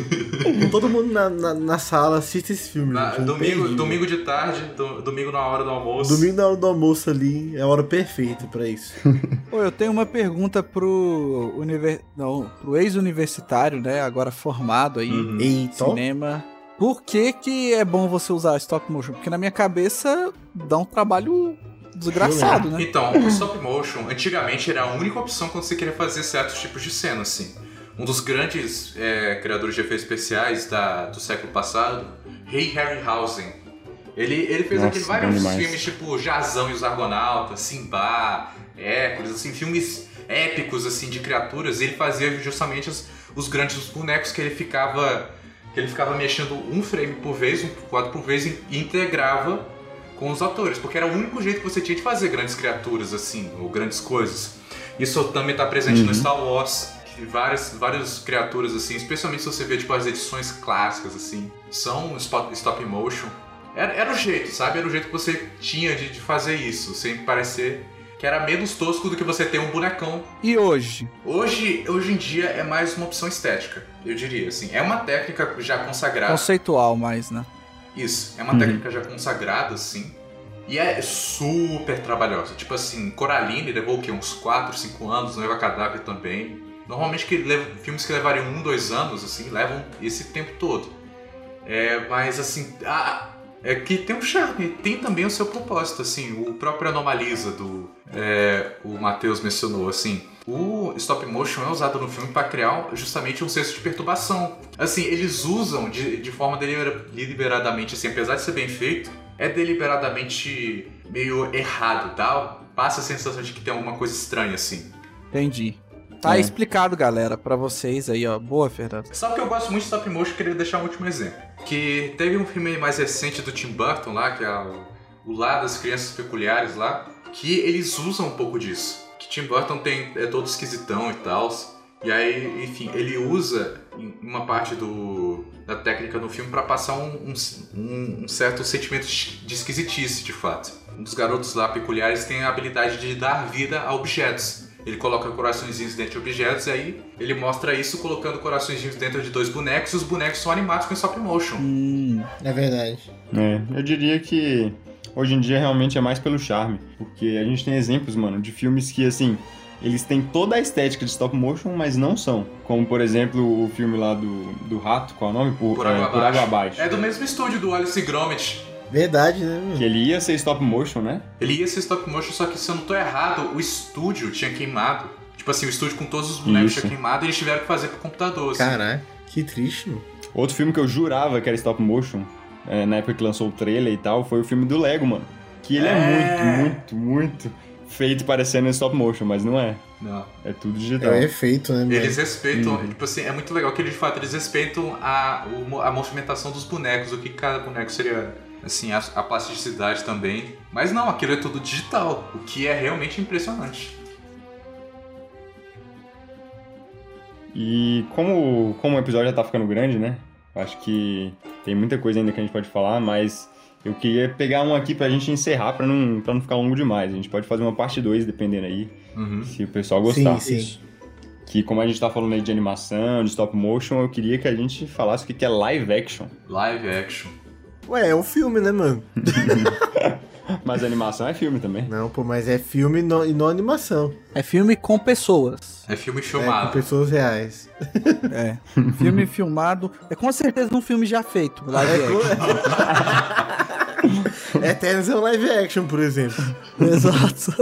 Com todo mundo na, na, na sala, assista esse filme. Na- gente, domingo, domingo de tarde, do- domingo na hora do almoço. Domingo na hora do almoço ali é a hora perfeita pra isso. Pô, eu tenho uma pergunta pro, univer... Não, pro ex-universitário, né? Agora formado aí Uhum. em Eita. cinema. Por que, que é bom você usar stop motion? Porque na minha cabeça dá um trabalho desgraçado, né? Então, o stop motion, antigamente era a única opção quando você queria fazer certos tipos de cena, assim. Um dos grandes é, criadores de efeitos especiais da- do século passado, Ray Harryhausen. Ele, ele fez Nossa, bom vários demais. filmes tipo Jazão e os Argonautas, Simba, Hércules, assim, filmes épicos assim de criaturas. E ele fazia justamente os, os grandes bonecos que ele ficava que ele ficava mexendo um frame por vez, um quadro por vez e integrava com os atores, porque era o único jeito que você tinha de fazer grandes criaturas assim, ou grandes coisas. Isso também está presente no Star Wars, que várias, várias criaturas assim, especialmente se você vê tipo as edições clássicas assim, são stop, stop motion. Era, era o jeito, sabe? Era o jeito que você tinha de, de fazer isso, sem parecer que era menos tosco do que você ter um bonecão E hoje? Hoje, hoje em dia é mais uma opção estética, eu diria assim. É uma técnica já consagrada. Conceitual mais, né? Isso, é uma Uhum. técnica já consagrada, assim. E é super trabalhosa. Tipo assim, Coraline levou o quê? Uns 4, 5 anos, Noiva Cadáver também. Normalmente que levam, filmes que levariam um, dois anos, assim, levam esse tempo todo. É, mas assim, ah, é que tem um charme, tem também o seu propósito, assim, o próprio Anomalisa do é, o Matheus mencionou, assim, o stop motion é usado no filme para criar justamente um senso de perturbação. Assim, eles usam de, de forma delibera- deliberadamente, assim, apesar de ser bem feito, é deliberadamente meio errado, tá? Passa a sensação de que tem alguma coisa estranha, assim. Entendi. Tá É. explicado, galera, pra vocês aí, ó. Boa, Fernando. Sabe que eu gosto muito de stop motion, queria deixar um último exemplo. Que teve um filme mais recente do Tim Burton lá, que é o, o Lá das Crianças Peculiares lá, que eles usam um pouco disso. Que Tim Burton tem, é todo esquisitão e tal. E aí, enfim, ele usa uma parte do, da técnica no filme pra passar um, um- um certo sentimento de esquisitice, de fato. Um dos garotos lá peculiares tem a habilidade de dar vida a objetos. Ele coloca coraçõezinhos dentro de objetos e aí ele mostra isso colocando coraçõezinhos dentro de dois bonecos e os bonecos são animados com stop motion. Hum, É verdade. É, eu diria que hoje em dia realmente é mais pelo charme. Porque a gente tem exemplos, mano, de filmes que, assim, eles têm toda a estética de stop motion, mas não são. Como, por exemplo, o filme lá do, do rato, qual é o nome? Por, Por é, água, Por abaixo. Água Abaixo. É do mesmo estúdio do Alice Gromit. Verdade, né? mano? Que ele ia ser stop motion, né? Ele ia ser stop motion, só que se eu não tô errado, o estúdio tinha queimado. Tipo assim, o estúdio com todos os bonecos Isso. tinha queimado e eles tiveram que fazer pro computador. Assim. Caraca, que triste, mano. Outro filme que eu jurava que era stop motion, é, na época que lançou o trailer e tal, foi o filme do Lego, mano. Que ele é, É. muito, muito, muito feito parecendo stop motion, mas não é. Não. É tudo É digital. o efeito, né, mano? Eles respeitam, Uhum. tipo assim, é muito legal que eles de fato eles respeitam a, a movimentação dos bonecos, o que cada boneco seria, assim, a, a plasticidade também. Mas não, aquilo é tudo digital, o que é realmente impressionante. E como, como o episódio já tá ficando grande, né? Eu Acho que tem muita coisa ainda que a gente pode falar, mas eu queria pegar um aqui pra gente encerrar, pra não, pra não ficar longo demais. A gente pode fazer uma parte 2, dependendo aí, Uhum. se o pessoal gostar. Sim, sim. Que como a gente tá falando aí de animação, de stop motion, eu queria que a gente falasse o que é live action. Live action. Ué, é um filme, né, mano? Mas animação é filme também. Não, pô, mas é filme e não, e não animação. é filme com pessoas. É filme É, com filmado. pessoas reais. É. filme filmado. É com certeza um filme já feito. Live action. Eternos é um live action, por exemplo. Exato.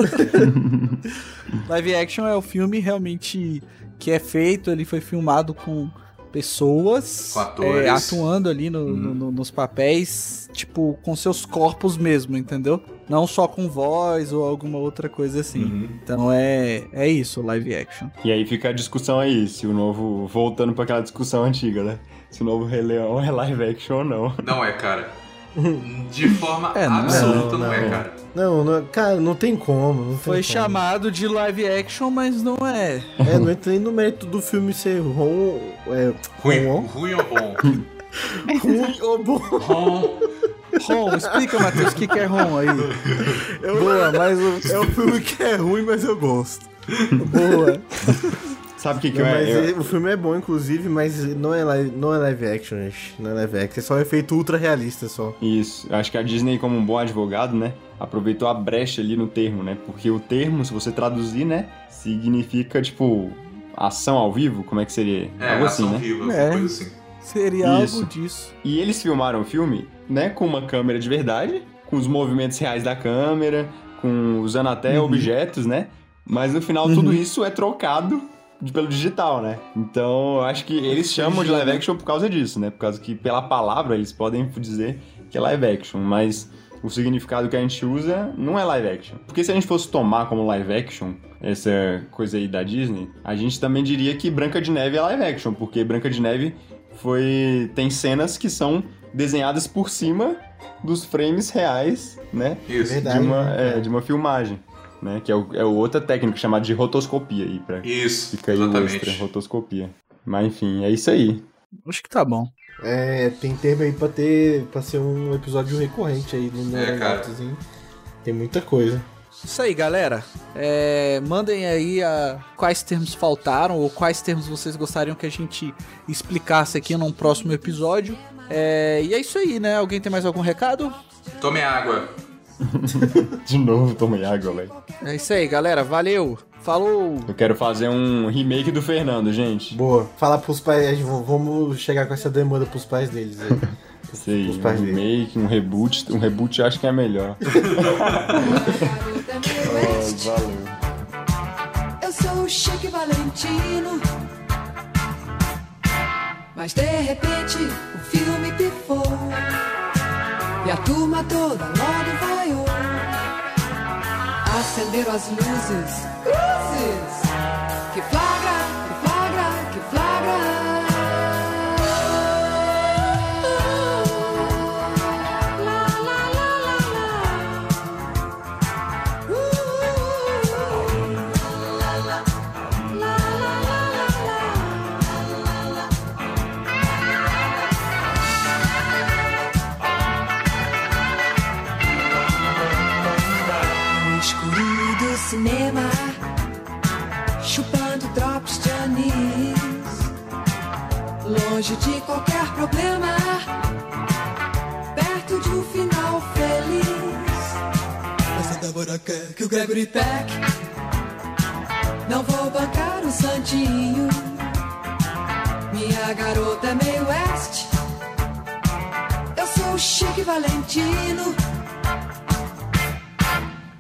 Live action é o filme realmente que é feito, ele foi filmado com pessoas é, atuando ali no- no- no- nos papéis, tipo, com seus corpos mesmo, entendeu? Não só com voz ou alguma outra coisa assim. Uhum. Então é, é isso, live action. E aí fica a discussão aí, se o novo. Voltando pra aquela discussão antiga, né? Se o novo Rei Leão é live action ou não. Não é, cara. De forma É, não é. absoluta não, Não, é, não. cara. Não, não, cara, não tem como. Não tem Foi como. chamado de live action, mas não é. É, não entra nem no mérito do filme ser ruim, é, Ruim, ruim, ruim ou bom? ruim ou bom. Bom. Ron, explica, Matheus, o que, que é Ron aí. Boa, mas o- É um filme que é ruim, mas eu gosto. boa. Sabe o que, que Não, eu, mas eu- é- o filme é bom, inclusive, mas não é live, não é live action, gente. Não é live action, é só um efeito ultra realista só. Isso, acho que a Disney, como um bom advogado, né, aproveitou a brecha ali no termo, né? Porque o termo, se você traduzir, né, significa, tipo, ação ao vivo, como é que seria? É, Algo assim, ação né? viva, É. coisa assim. Seria Isso. algo disso. E eles filmaram o filme, né, com uma câmera de verdade, com os movimentos reais da câmera, com usando até Uhum. objetos, né? Mas no final tudo isso é trocado pelo digital, né? Então, eu acho que eles chamam de live action por causa disso, né? Por causa que pela palavra eles podem dizer que é live action, mas o significado que a gente usa não é live action. Porque se a gente fosse tomar como live action essa coisa aí da Disney, a gente também diria que Branca de Neve é live action, porque Branca de Neve foi tem cenas que são desenhadas por cima dos frames reais, né? Isso. Verdade. De uma, é, de uma filmagem, né? Que é, o, é outra técnica chamada de rotoscopia aí, pra... Isso, Fica aí o extra, exatamente. rotoscopia. Mas enfim, é isso aí. Acho que tá bom. É, tem tempo aí pra ter. pra ser um episódio recorrente aí no É, hein? Tem muita coisa. Isso aí, galera. É, mandem aí a, quais termos faltaram ou quais termos vocês gostariam que a gente explicasse aqui num próximo episódio. É, e é isso aí, né? Alguém tem mais algum recado? Tome água. De novo, tomei água, velho. É isso aí, galera. Valeu. Falou. Eu quero fazer um remake do Fernando, gente. Boa. Fala pros pais, vamos chegar com essa demanda pros pais deles aí. Sei, um pais remake, um reboot. Um reboot eu acho que é melhor. Oeste. valeu. Eu sou o Chique Valentino. Mas de repente o filme pifou. E a turma toda logo vaiou. Acenderam as luzes, cruzes. Que flagra, qualquer problema, perto de um final feliz. Mas a Débora quer que o Gregory Peck não vou bancar o santinho. Minha garota é meio oeste, eu sou o Chique Valentino.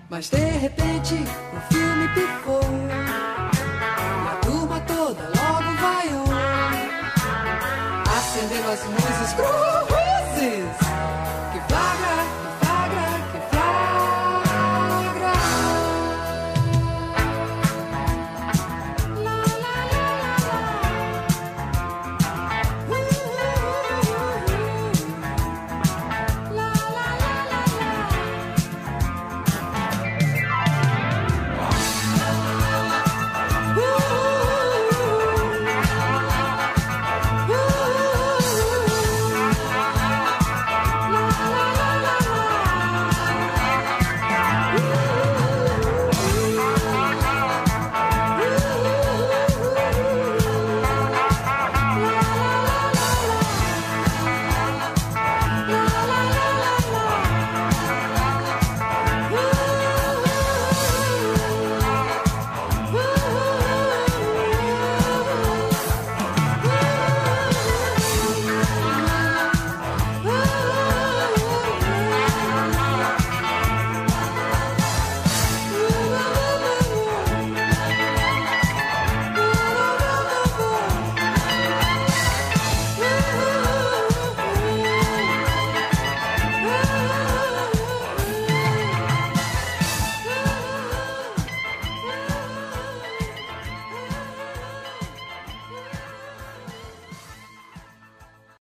Mas de repente o filme pifou Oh.